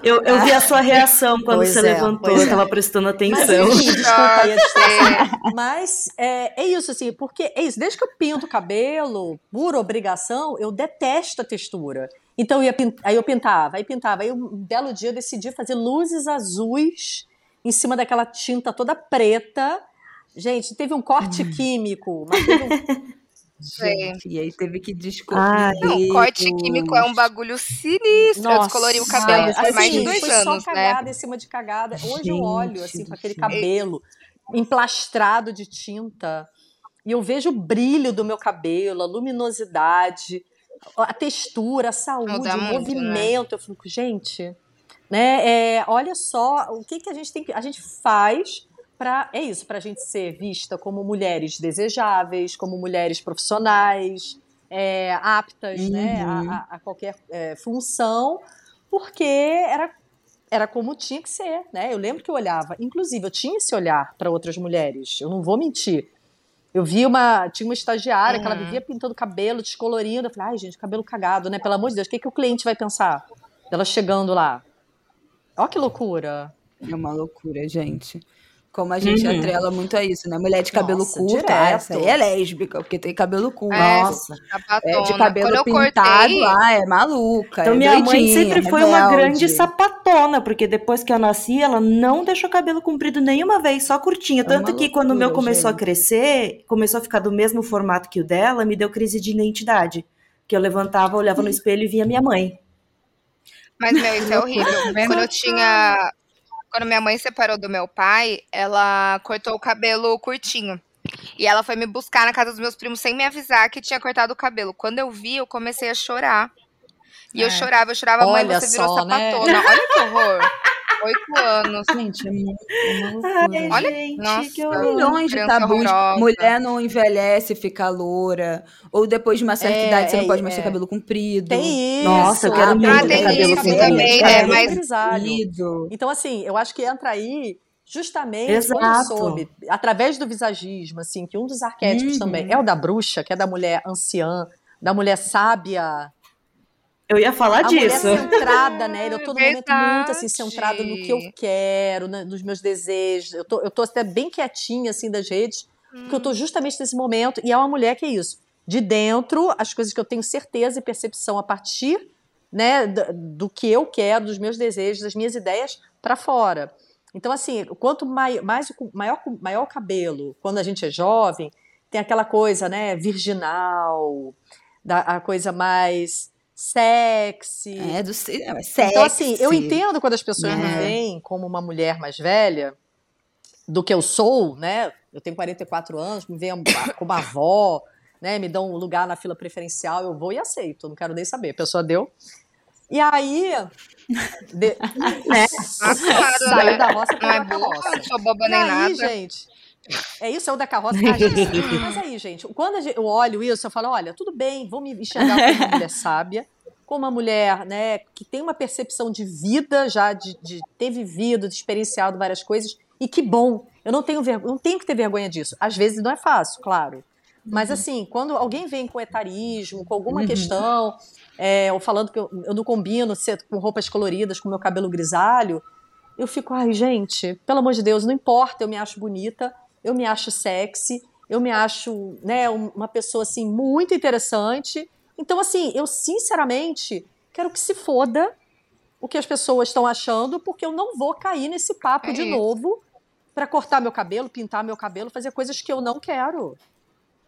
Eu, eu vi a sua reação quando Pois você é, levantou, eu tava é. prestando Mas atenção. enfim, desculpa aí a distração. Mas é, é isso, assim, porque é isso. Desde que eu pinto o cabelo, por obrigação, eu detesto a textura. Então eu ia aí eu pintava, aí pintava. Aí um belo dia eu decidi fazer luzes azuis em cima daquela tinta toda preta. Gente, teve um corte químico, mas teve um. Gente, e aí teve que descobrir. Ai. Não, corte químico é um bagulho sinistro. eu descolori o cabelo Nossa, faz mais de assim, dois foi anos, só né? cagada em cima de cagada. Hoje eu olho Gente assim com aquele cabelo emplastrado de tinta e eu vejo o brilho do meu cabelo, a luminosidade, a textura, a saúde, o muito, né? movimento. Eu fico, gente, né? é, olha só o que, que a gente tem que a gente faz para é isso, para a gente ser vista como mulheres desejáveis, como mulheres profissionais, é, aptas, né, Uhum. a, a- a qualquer é, função, porque era era como tinha que ser, né? Eu lembro que eu olhava, inclusive eu tinha esse olhar para outras mulheres. Eu não vou mentir. Eu vi uma, tinha uma estagiária que ela Uhum. vivia pintando cabelo, descolorindo. Eu falei, ai, gente, cabelo cagado, né? Pelo amor de Deus, o que, que o cliente vai pensar? Ela chegando lá. Olha que loucura. É uma loucura, gente. Como a gente Uhum. atrela muito a isso, né? Mulher de cabelo Nossa, curto, direto. essa aí é lésbica, porque tem cabelo curto. É, Nossa. sapatona. É, de cabelo Quando eu pintado, cortei, ah, é maluca. Então é minha mãe sempre foi uma rebelde. grande sapatona, porque depois que eu nasci, ela não deixou cabelo comprido nenhuma vez, só curtinho. É Tanto uma que quando o meu começou a gente. crescer, começou a ficar do mesmo formato que o dela, me deu crise de identidade. Que eu levantava, olhava no espelho e via minha mãe. Mas, meu, isso é horrível. Quando eu tinha. Quando minha mãe separou do meu pai, ela cortou o cabelo curtinho. E ela foi me buscar na casa dos meus primos sem me avisar que tinha cortado o cabelo. Quando eu vi, eu comecei a chorar. E eu É. chorava, eu chorava, mãe, Olha você virou só, né? sapatona. Olha que horror. Oito anos. Gente, é muito é loucura. Olha- gente, nossa. que horror. milhões de tabus. horrorosa. Mulher não envelhece, fica loura. Ou depois de uma certa É, idade você não é, pode mais é. ter cabelo comprido. Tem isso. Nossa, eu quero Ah, muito tem ter cabelo isso comprido. também, é, muito. mas-. Comprido. Então, assim, eu acho que entra aí justamente quando eu Exato. soube, através do visagismo, assim, que um dos arquétipos Uhum. também é o da bruxa, que é da mulher anciã, da mulher sábia, Eu ia falar a disso. mulher centrada, né? Eu tô num momento muito assim, centrada no que eu quero, né, nos meus desejos. Eu tô, eu tô até bem quietinha, assim, das redes, porque eu tô justamente nesse momento. E é uma mulher que é isso. De dentro, as coisas que eu tenho certeza e percepção a partir né, do, do que eu quero, dos meus desejos, das minhas ideias, para fora. Então, assim, quanto mai, mais, o- maior, maior o cabelo, quando a gente é jovem, tem aquela coisa, né, virginal, da, a coisa mais sexy. É, do é, sexy. Então, assim, eu entendo quando as pessoas me É. veem como uma mulher mais velha do que eu sou, né? Eu tenho 44 anos, me veem como avó, né? Me dão um lugar na fila preferencial, eu vou e aceito, não quero nem saber. A pessoa deu. E aí. de- Ah, claro, Saiu né? da roça Não pra é boa, não sou boba E nem aí, nada. gente. É isso, é o da carroça. Ah, gente, mas aí, gente, quando gente- eu olho isso, eu falo: olha, tudo bem, vou me enxergar como uma mulher sábia, como uma mulher né, que tem uma percepção de vida já, de, de ter vivido, de experienciado várias coisas, e que bom. Eu não tenho, ver, não tenho que ter vergonha disso. Às vezes não é fácil, claro. Mas uhum. assim, quando alguém vem com etarismo, com alguma uhum. questão, é, ou falando que eu, eu não combino ser com roupas coloridas, com meu cabelo grisalho, eu fico, ai, gente, pelo amor de Deus, não importa, eu me acho bonita, eu me acho sexy, eu me acho, né, uma pessoa assim muito interessante. Então, assim, eu sinceramente quero que se foda o que as pessoas estão achando, porque eu não vou cair nesse papo é de isso. novo para cortar meu cabelo, pintar meu cabelo, fazer coisas que eu não quero.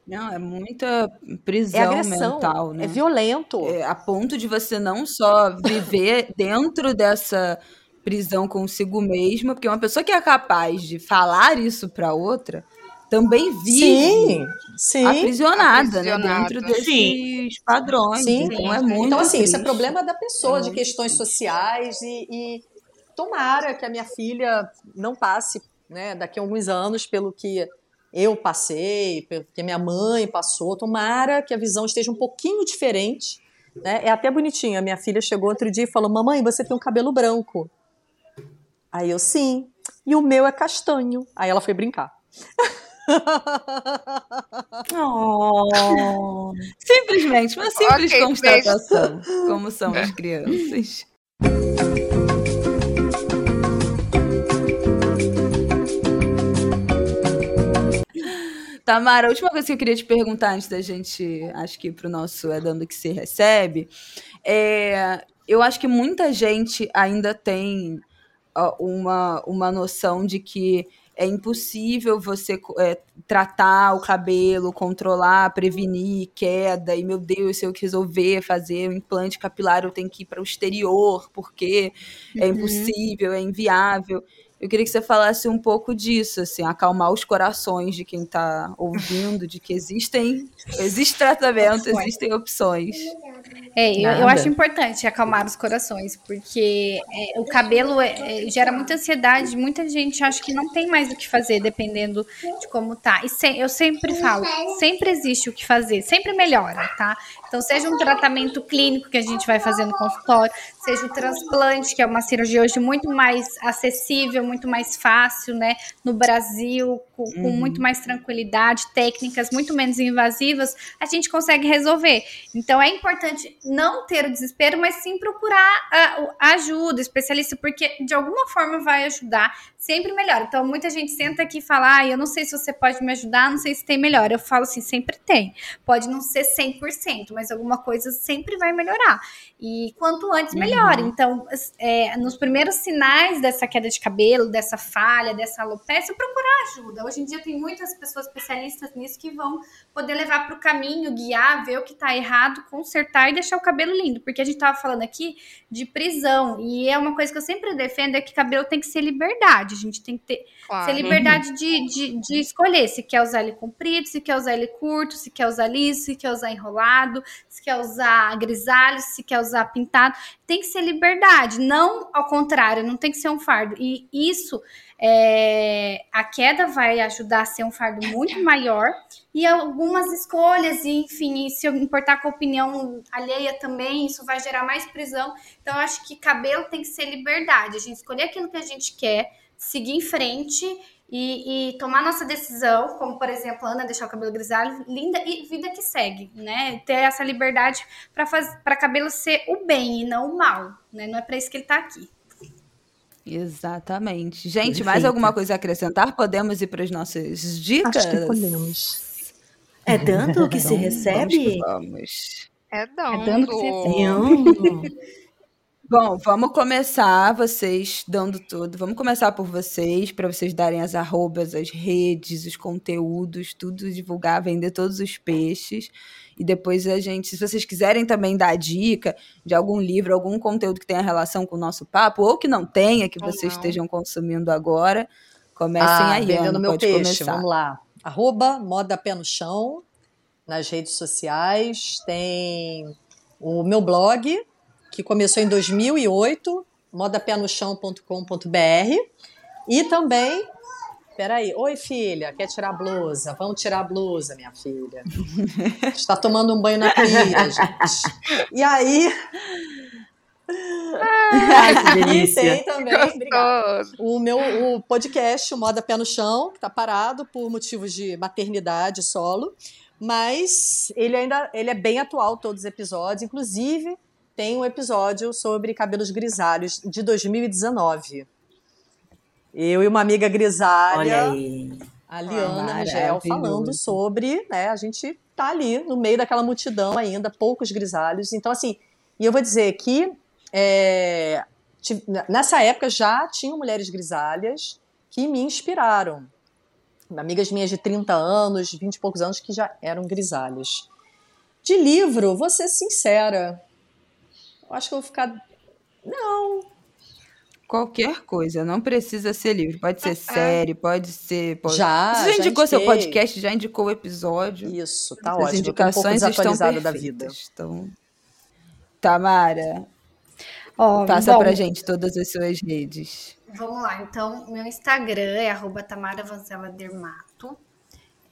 Não, é muita prisão é agressão, mental, né? É violento. É, a ponto de você não só viver dentro dessa prisão consigo mesma, porque uma pessoa que é capaz de falar isso para outra também vive sim, sim. Aprisionada, aprisionada. Né, dentro desses sim. padrões. Sim. Então é muito Então, assim, triste. isso é problema da pessoa, é de questões sociais e, e tomara que a minha filha não passe, né, daqui a alguns anos pelo que eu passei, pelo que minha mãe passou. Tomara que a visão esteja um pouquinho diferente. Né? É até bonitinho. A minha filha chegou outro dia e falou: Mamãe, você tem um cabelo branco. Aí eu, sim. E o meu é castanho. Aí ela foi brincar. oh. Simplesmente, uma simples okay, constatação. Beijo. Como são as crianças. Tamara, a última coisa que eu queria te perguntar antes da gente, acho que para o nosso É Dando Que Se Recebe, é, eu acho que muita gente ainda tem uma, uma noção de que é impossível você é, tratar o cabelo, controlar, prevenir queda, e meu Deus, se eu resolver fazer um implante capilar, eu tenho que ir para o exterior, porque é uhum. é impossível, é inviável. Eu queria que você falasse um pouco disso, assim, acalmar os corações de quem está ouvindo, de que existem, existe tratamento, existem opções. É, eu, eu, acho importante acalmar os corações, porque é, o cabelo é, é, gera muita ansiedade, muita gente acha que não tem mais o que fazer, dependendo de como tá. E se, eu sempre falo, sempre existe o que fazer, sempre melhora, tá? Então, seja um tratamento clínico que a gente vai fazer no consultório, seja o transplante, que é uma cirurgia hoje muito mais acessível, muito mais fácil, né? No Brasil, com, uhum. com muito mais tranquilidade, técnicas muito menos invasivas, a gente consegue resolver. Então, é importante não ter o desespero, mas sim procurar a, a ajuda, especialista, porque de alguma forma vai ajudar, sempre melhor. Então, muita gente senta aqui e fala, ah, eu não sei se você pode me ajudar, não sei se tem melhor. Eu falo assim, sempre tem. Pode não ser 100%, mas mas alguma coisa sempre vai melhorar. E quanto antes, melhor. Uhum. Então, é, nos primeiros sinais dessa queda de cabelo, dessa falha, dessa alopecia, procurar ajuda. Hoje em dia tem muitas pessoas especialistas nisso que vão poder levar para o caminho, guiar, ver o que está errado, consertar e deixar o cabelo lindo. Porque a gente estava falando aqui de prisão. E é uma coisa que eu sempre defendo: é que cabelo tem que ser liberdade. A gente tem que ter claro. ser liberdade uhum. de, de, de escolher se quer usar ele comprido, se quer usar ele curto, se quer usar liso, se quer usar enrolado, se quer usar grisalho, se quer usar pintado. Tem que ser liberdade, não ao contrário, não tem que ser um fardo. E isso é, a queda vai ajudar a ser um fardo muito maior e algumas escolhas, e enfim, se eu importar com a opinião alheia também, isso vai gerar mais prisão. Então, eu acho que cabelo tem que ser liberdade, a gente escolher aquilo que a gente quer, seguir em frente e, e, tomar nossa decisão, como por exemplo, Ana deixar o cabelo grisalho, linda e vida que segue, né? Ter essa liberdade para cabelo ser o bem e não o mal, né? Não é para isso que ele está aqui. Exatamente. Gente, Perfeito. mais alguma coisa a acrescentar? Podemos ir para as nossas dicas? Acho que podemos. É dando que se recebe? Vamos, vamos. É dando. É dando que se recebe. Bom, vamos começar vocês dando tudo. Vamos começar por vocês, para vocês darem as arrobas, as redes, os conteúdos, tudo, divulgar, vender todos os peixes. E depois a gente, se vocês quiserem também dar dica de algum livro, algum conteúdo que tenha relação com o nosso papo, ou que não tenha, que vocês estejam consumindo agora, comecem ah, aí. Vendendo meu peixe, começar. vamos lá. Arroba Moda Pé no Chão, nas redes sociais. Tem o meu blog, que começou em 2008, modapénochão.com.br. E também Peraí, oi filha, quer tirar a blusa? Vamos tirar a blusa, minha filha. Está tomando um banho na pia, gente. E aí, Ai, que E delícia. tem também, obrigada, o meu o podcast, o Moda Pé no Chão, que está parado por motivos de maternidade solo, mas ele ainda ele é bem atual, todos os episódios. Inclusive, tem um episódio sobre cabelos grisalhos de 2019. Eu e uma amiga grisalha, Olha aí. a Liana Ah, Miguel, falando sobre, né, a gente tá ali no meio daquela multidão ainda, poucos grisalhos. Então, assim, e eu vou dizer que é, nessa época já tinham mulheres grisalhas que me inspiraram. Amigas minhas de 30 anos, 20 e poucos anos, que já eram grisalhas. De livro, vou ser sincera. Eu acho que eu vou ficar. Não, Qualquer coisa, não precisa ser livro. Pode ser série, pode ser. Pode... já. Você já indicou seu podcast, já indicou o episódio. Isso, tá As ótimo. Tô um pouco indicações estão perfeitas. da vida. Então, Tamara, Ó, passa bom, pra gente todas as suas redes. Vamos lá, então, meu Instagram é arroba Tamara Vancela Dermato.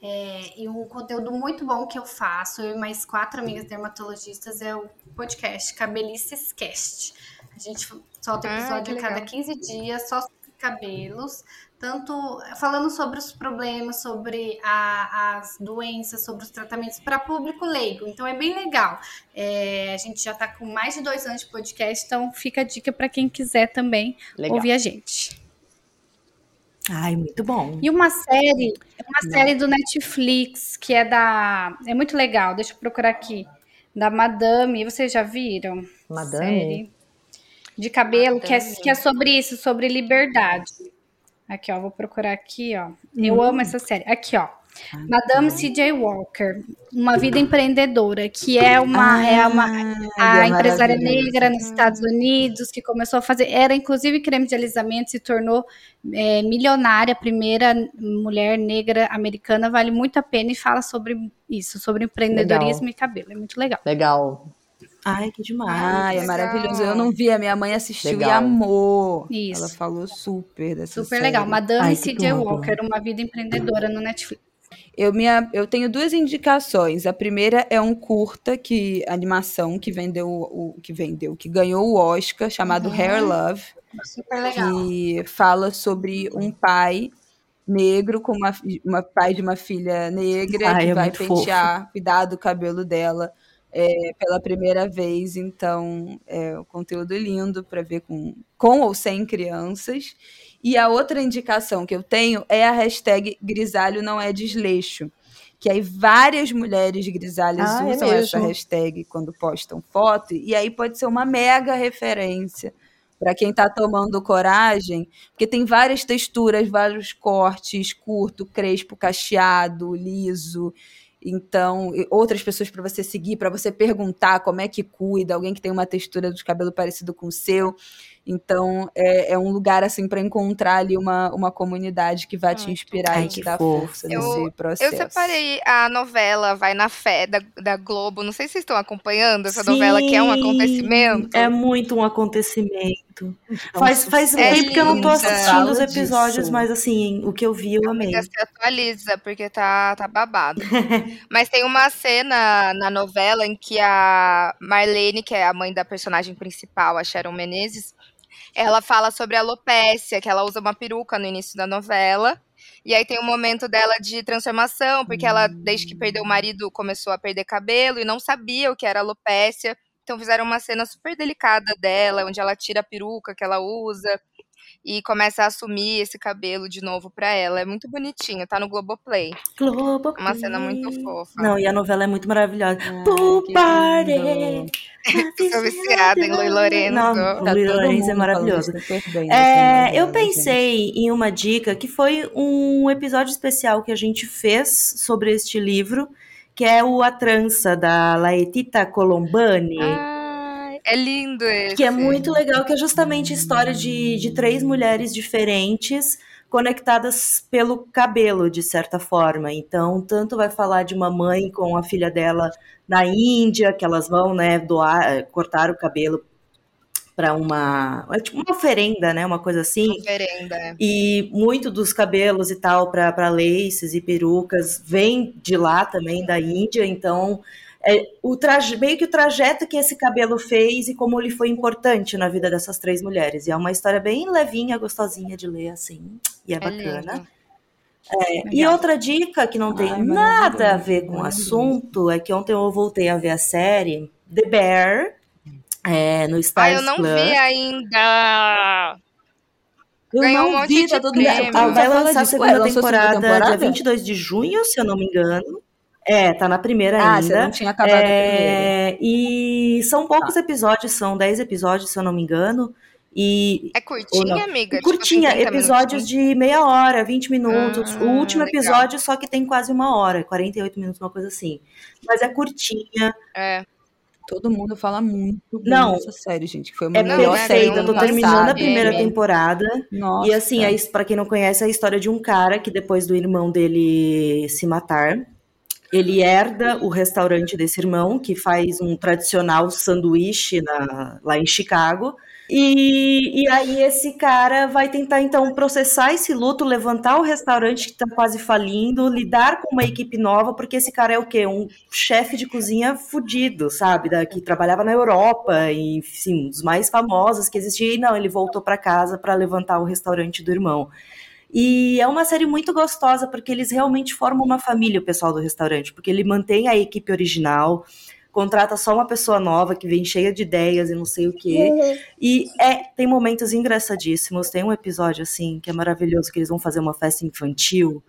É, e um conteúdo muito bom que eu faço, eu e mais quatro amigas dermatologistas, é o podcast Cabelices Cast. A gente solta Ah, episódio que a cada legal. 15 dias, só sobre cabelos, tanto falando sobre os problemas, sobre a- as doenças, sobre os tratamentos para público leigo. Então é bem legal. É, a gente já está com mais de dois anos de podcast, então fica a dica para quem quiser também Legal. ouvir a gente. Ai, muito bom. E uma série, uma série do Netflix, que é da. É muito legal, deixa eu procurar aqui. Da Madame, vocês já viram? Madame? Série de cabelo, que é, Madame. que é sobre isso, sobre liberdade. Aqui, ó, vou procurar aqui, ó. Eu Hum. amo essa série. Aqui, ó. Madame C.J. Walker, uma vida empreendedora, que é uma, é uma a é empresária negra nos Estados Unidos que começou a fazer, era inclusive creme de alisamento, se tornou é, milionária, a primeira mulher negra americana, vale muito a pena e fala sobre isso, sobre empreendedorismo e cabelo, é muito legal. Legal. Ai, que demais. Ai, é legal. maravilhoso. Eu não vi, a minha mãe assistiu e Legal. amou. Isso. Ela falou super dessa Super série. legal. Madame C.J. Walker, uma vida empreendedora no Netflix. Eu, minha, eu tenho duas indicações. A primeira é um curta que animação que vendeu o que vendeu, que ganhou o Oscar, chamado Uhum. Hair Love, Super legal. que fala sobre um pai negro com uma, uma pai de uma filha negra Ai, que é vai pentear, cuidar do cabelo dela é, pela primeira vez. Então, é um conteúdo lindo para ver com, com ou sem crianças. E a outra indicação que eu tenho é a hashtag grisalho não é desleixo. Que aí várias mulheres grisalhas Ah, é usam essa mesmo? hashtag quando postam foto, e aí pode ser uma mega referência para quem está tomando coragem, porque tem várias texturas, vários cortes, curto, crespo, cacheado, liso. Então, outras pessoas para você seguir, para você perguntar como é que cuida, alguém que tem uma textura de cabelo parecido com o seu. Então, é, é um lugar assim para encontrar ali uma, uma comunidade que vai te Muito inspirar Ai, e te dar fofo. força Eu- nesse processo. Eu separei a novela Vai na Fé da, da Globo. Não sei se vocês estão acompanhando essa novela, que é um Sim, acontecimento. É muito um acontecimento. Então, faz faz um é tempo que eu não tô assistindo os episódios, disso. mas assim, o que eu vi eu amei. Amiga, se atualiza, porque tá, tá babado. Mas tem uma cena na novela em que a Marlene, que é a mãe da personagem principal, a Sharon Menezes, ela fala sobre a alopécia, que ela usa uma peruca no início da novela. E aí tem um momento dela de transformação, porque ela, desde que perdeu o marido, começou a perder cabelo e não sabia o que era alopécia. Então fizeram uma cena super delicada dela, onde ela tira a peruca que ela usa e começa a assumir esse cabelo de novo pra ela. É muito bonitinho, tá no Globoplay. Globo. Uma cena muito fofa. Não, e a novela é muito maravilhosa. Ai, lindo. Sou viciada em Lui Lorenzo. Não, Tá o Lui todo Lorenzo é maravilhoso. bem É, dessa eu novela, gente. pensei em uma dica que foi um episódio especial que a gente fez sobre este livro, que é o A Trança, da Laetita Colombani. Ai, é lindo esse. Que é muito legal, que é justamente a história de, de três mulheres diferentes conectadas pelo cabelo, de certa forma. Então, tanto vai falar de uma mãe com a filha dela na Índia, que elas vão, né, doar, cortar o cabelo para uma, é tipo uma oferenda, né, uma coisa assim. Oferenda. é. E muito dos cabelos e tal para laces e perucas vem de lá também, da Índia. Então é o traje, meio que o trajeto que esse cabelo fez e como ele foi importante na vida dessas três mulheres. E é uma história bem levinha, gostosinha de ler, assim, e é, É bacana. lindo. É, e outra dica que não tem Ai, nada a ver com o assunto é que ontem eu voltei a ver a série The Bear é, no Ah, Stars eu não Plus. vi ainda. Eu Ganhou um não monte vi, de tá todo mundo Ah, vai lançar a. Ué, segunda lançou a segunda temporada, dia temporada? 22 de junho, se eu não me engano. É, tá na primeira Ah, você ainda. não tinha acabado a primeira. É, e são poucos episódios, são 10 episódios, se eu não me engano. E É curtinha, amiga? Tipo curtinha, 30 episódios minutinhos? de meia hora, 20 minutos. Ah, o último legal. episódio só que tem quase uma hora, 48 minutos, uma coisa assim. Mas é curtinha, É. Todo mundo fala muito Não. dessa série, gente. Foi uma é melhor né, série perfeita. Eu tô terminando a primeira é. temporada. Nossa. E assim, é, pra quem não conhece, é a história de um cara que depois do irmão dele se matar, ele herda o restaurante desse irmão, que faz um tradicional sanduíche na- lá em Chicago. E, e aí esse cara vai tentar então processar esse luto, levantar o restaurante que tá quase falindo, lidar com uma equipe nova, porque esse cara é o quê? Um chefe de cozinha fudido, sabe? Da, que trabalhava na Europa e, enfim, um dos mais famosos que existia. E não, ele voltou para casa para levantar o restaurante do irmão. E é uma série muito gostosa, porque eles realmente formam uma família, o pessoal do restaurante, porque ele mantém a equipe original, contrata só uma pessoa nova que vem cheia de ideias e não sei o quê. E é, tem momentos engraçadíssimos. Tem um episódio assim que é maravilhoso, que eles vão fazer uma festa infantil.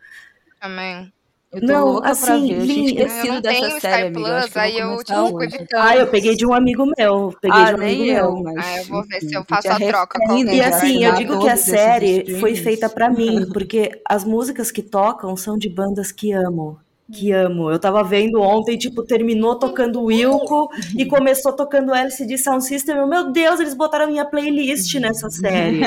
Também. Eu tô Não, louca pra assim, ver. Eu. Eu dessa tenho série, amiga. Eu Plus, eu aí eu tipo, evitando. Ah, eu peguei de um amigo meu. Peguei Ah, de um amigo nem meu. eu, mas... Ah, eu vou ver se eu faço a troca com alguém. E de assim, eu digo que a série foi feita pra mim, porque as músicas que tocam são de bandas que amo. Que amo. Eu tava vendo ontem, tipo, terminou tocando Wilco e começou tocando LCD Sound System. Eu, Meu Deus, eles botaram minha playlist nessa série.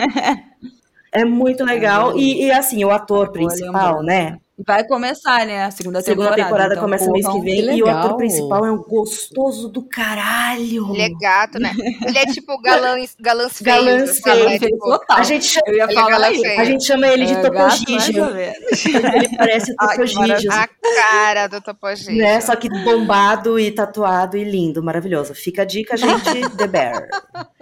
É muito legal. E, e, assim, o ator principal, né? Vai começar, né? A segunda segunda temporada. temporada então, começa mês que vem. Que E o ator principal é um gostoso do caralho. Ele é gato, né? Ele é tipo galãs, galãs feios. Galãs feios. É, tipo, Total. A gente chama, Eu ia Ele é falar a gente chama ele de É, Topogígio. Ele parece Topogígio. a cara do Topo Gigio. Né? Só que bombado e tatuado e lindo, maravilhoso. Fica a dica, gente, The Bear.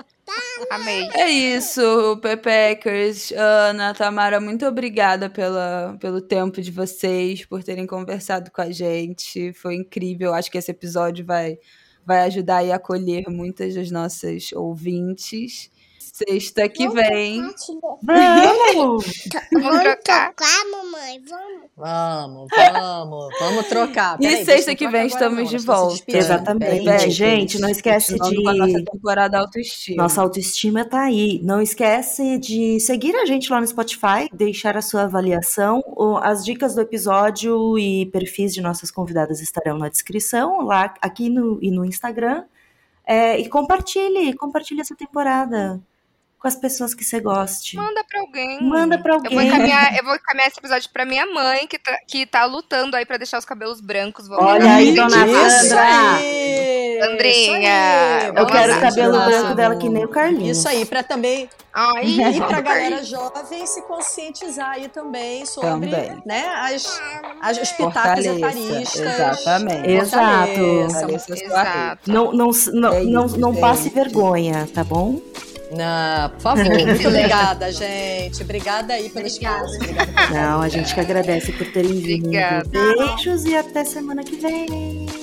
Amei. É isso, Pepeckers. Ana, Tamara, muito obrigada pela, pelo tempo de vocês, por terem conversado com a gente. Foi incrível. Acho que esse episódio vai, vai ajudar a acolher muitas das nossas ouvintes. Sexta que vem. Vamos! Vamos trocar. mamãe, vamos. Vamos, vamos, vamos trocar. E sexta que trocar vem estamos de volta. Exatamente. Pepeckers, gente, não esquece de- com a nossa temporada autoestima. Nossa autoestima tá aí. Não esquece de seguir a gente lá no Spotify, deixar a sua avaliação. O- As dicas do episódio e perfis de nossas convidadas estarão na descrição, lá aqui no, e no Instagram. É, e compartilhe, compartilhe essa temporada com as pessoas que você goste. Manda pra alguém. Manda pra Eu vou, alguém. encaminhar, eu vou encaminhar esse episódio pra minha mãe, que tá, que tá lutando aí pra deixar os cabelos brancos. Vou Olha aí, dona Sandra. aí! Aí, Eu quero lá. o cabelo Nossa, branco dela que nem o Carlinhos. Isso aí, para também Ai, e para galera jovem se conscientizar aí também sobre Também. né, as, as, os pitacos Fortaleça, etaristas. exatamente. Exato. Exato. Não, não, não, É não, isso, não gente. passe vergonha, tá bom? Não, por favor. Muito obrigada, gente. Obrigada aí pelo espaço. Não, a gente que agradece por terem vindo. Obrigada. Beijos e até semana que vem.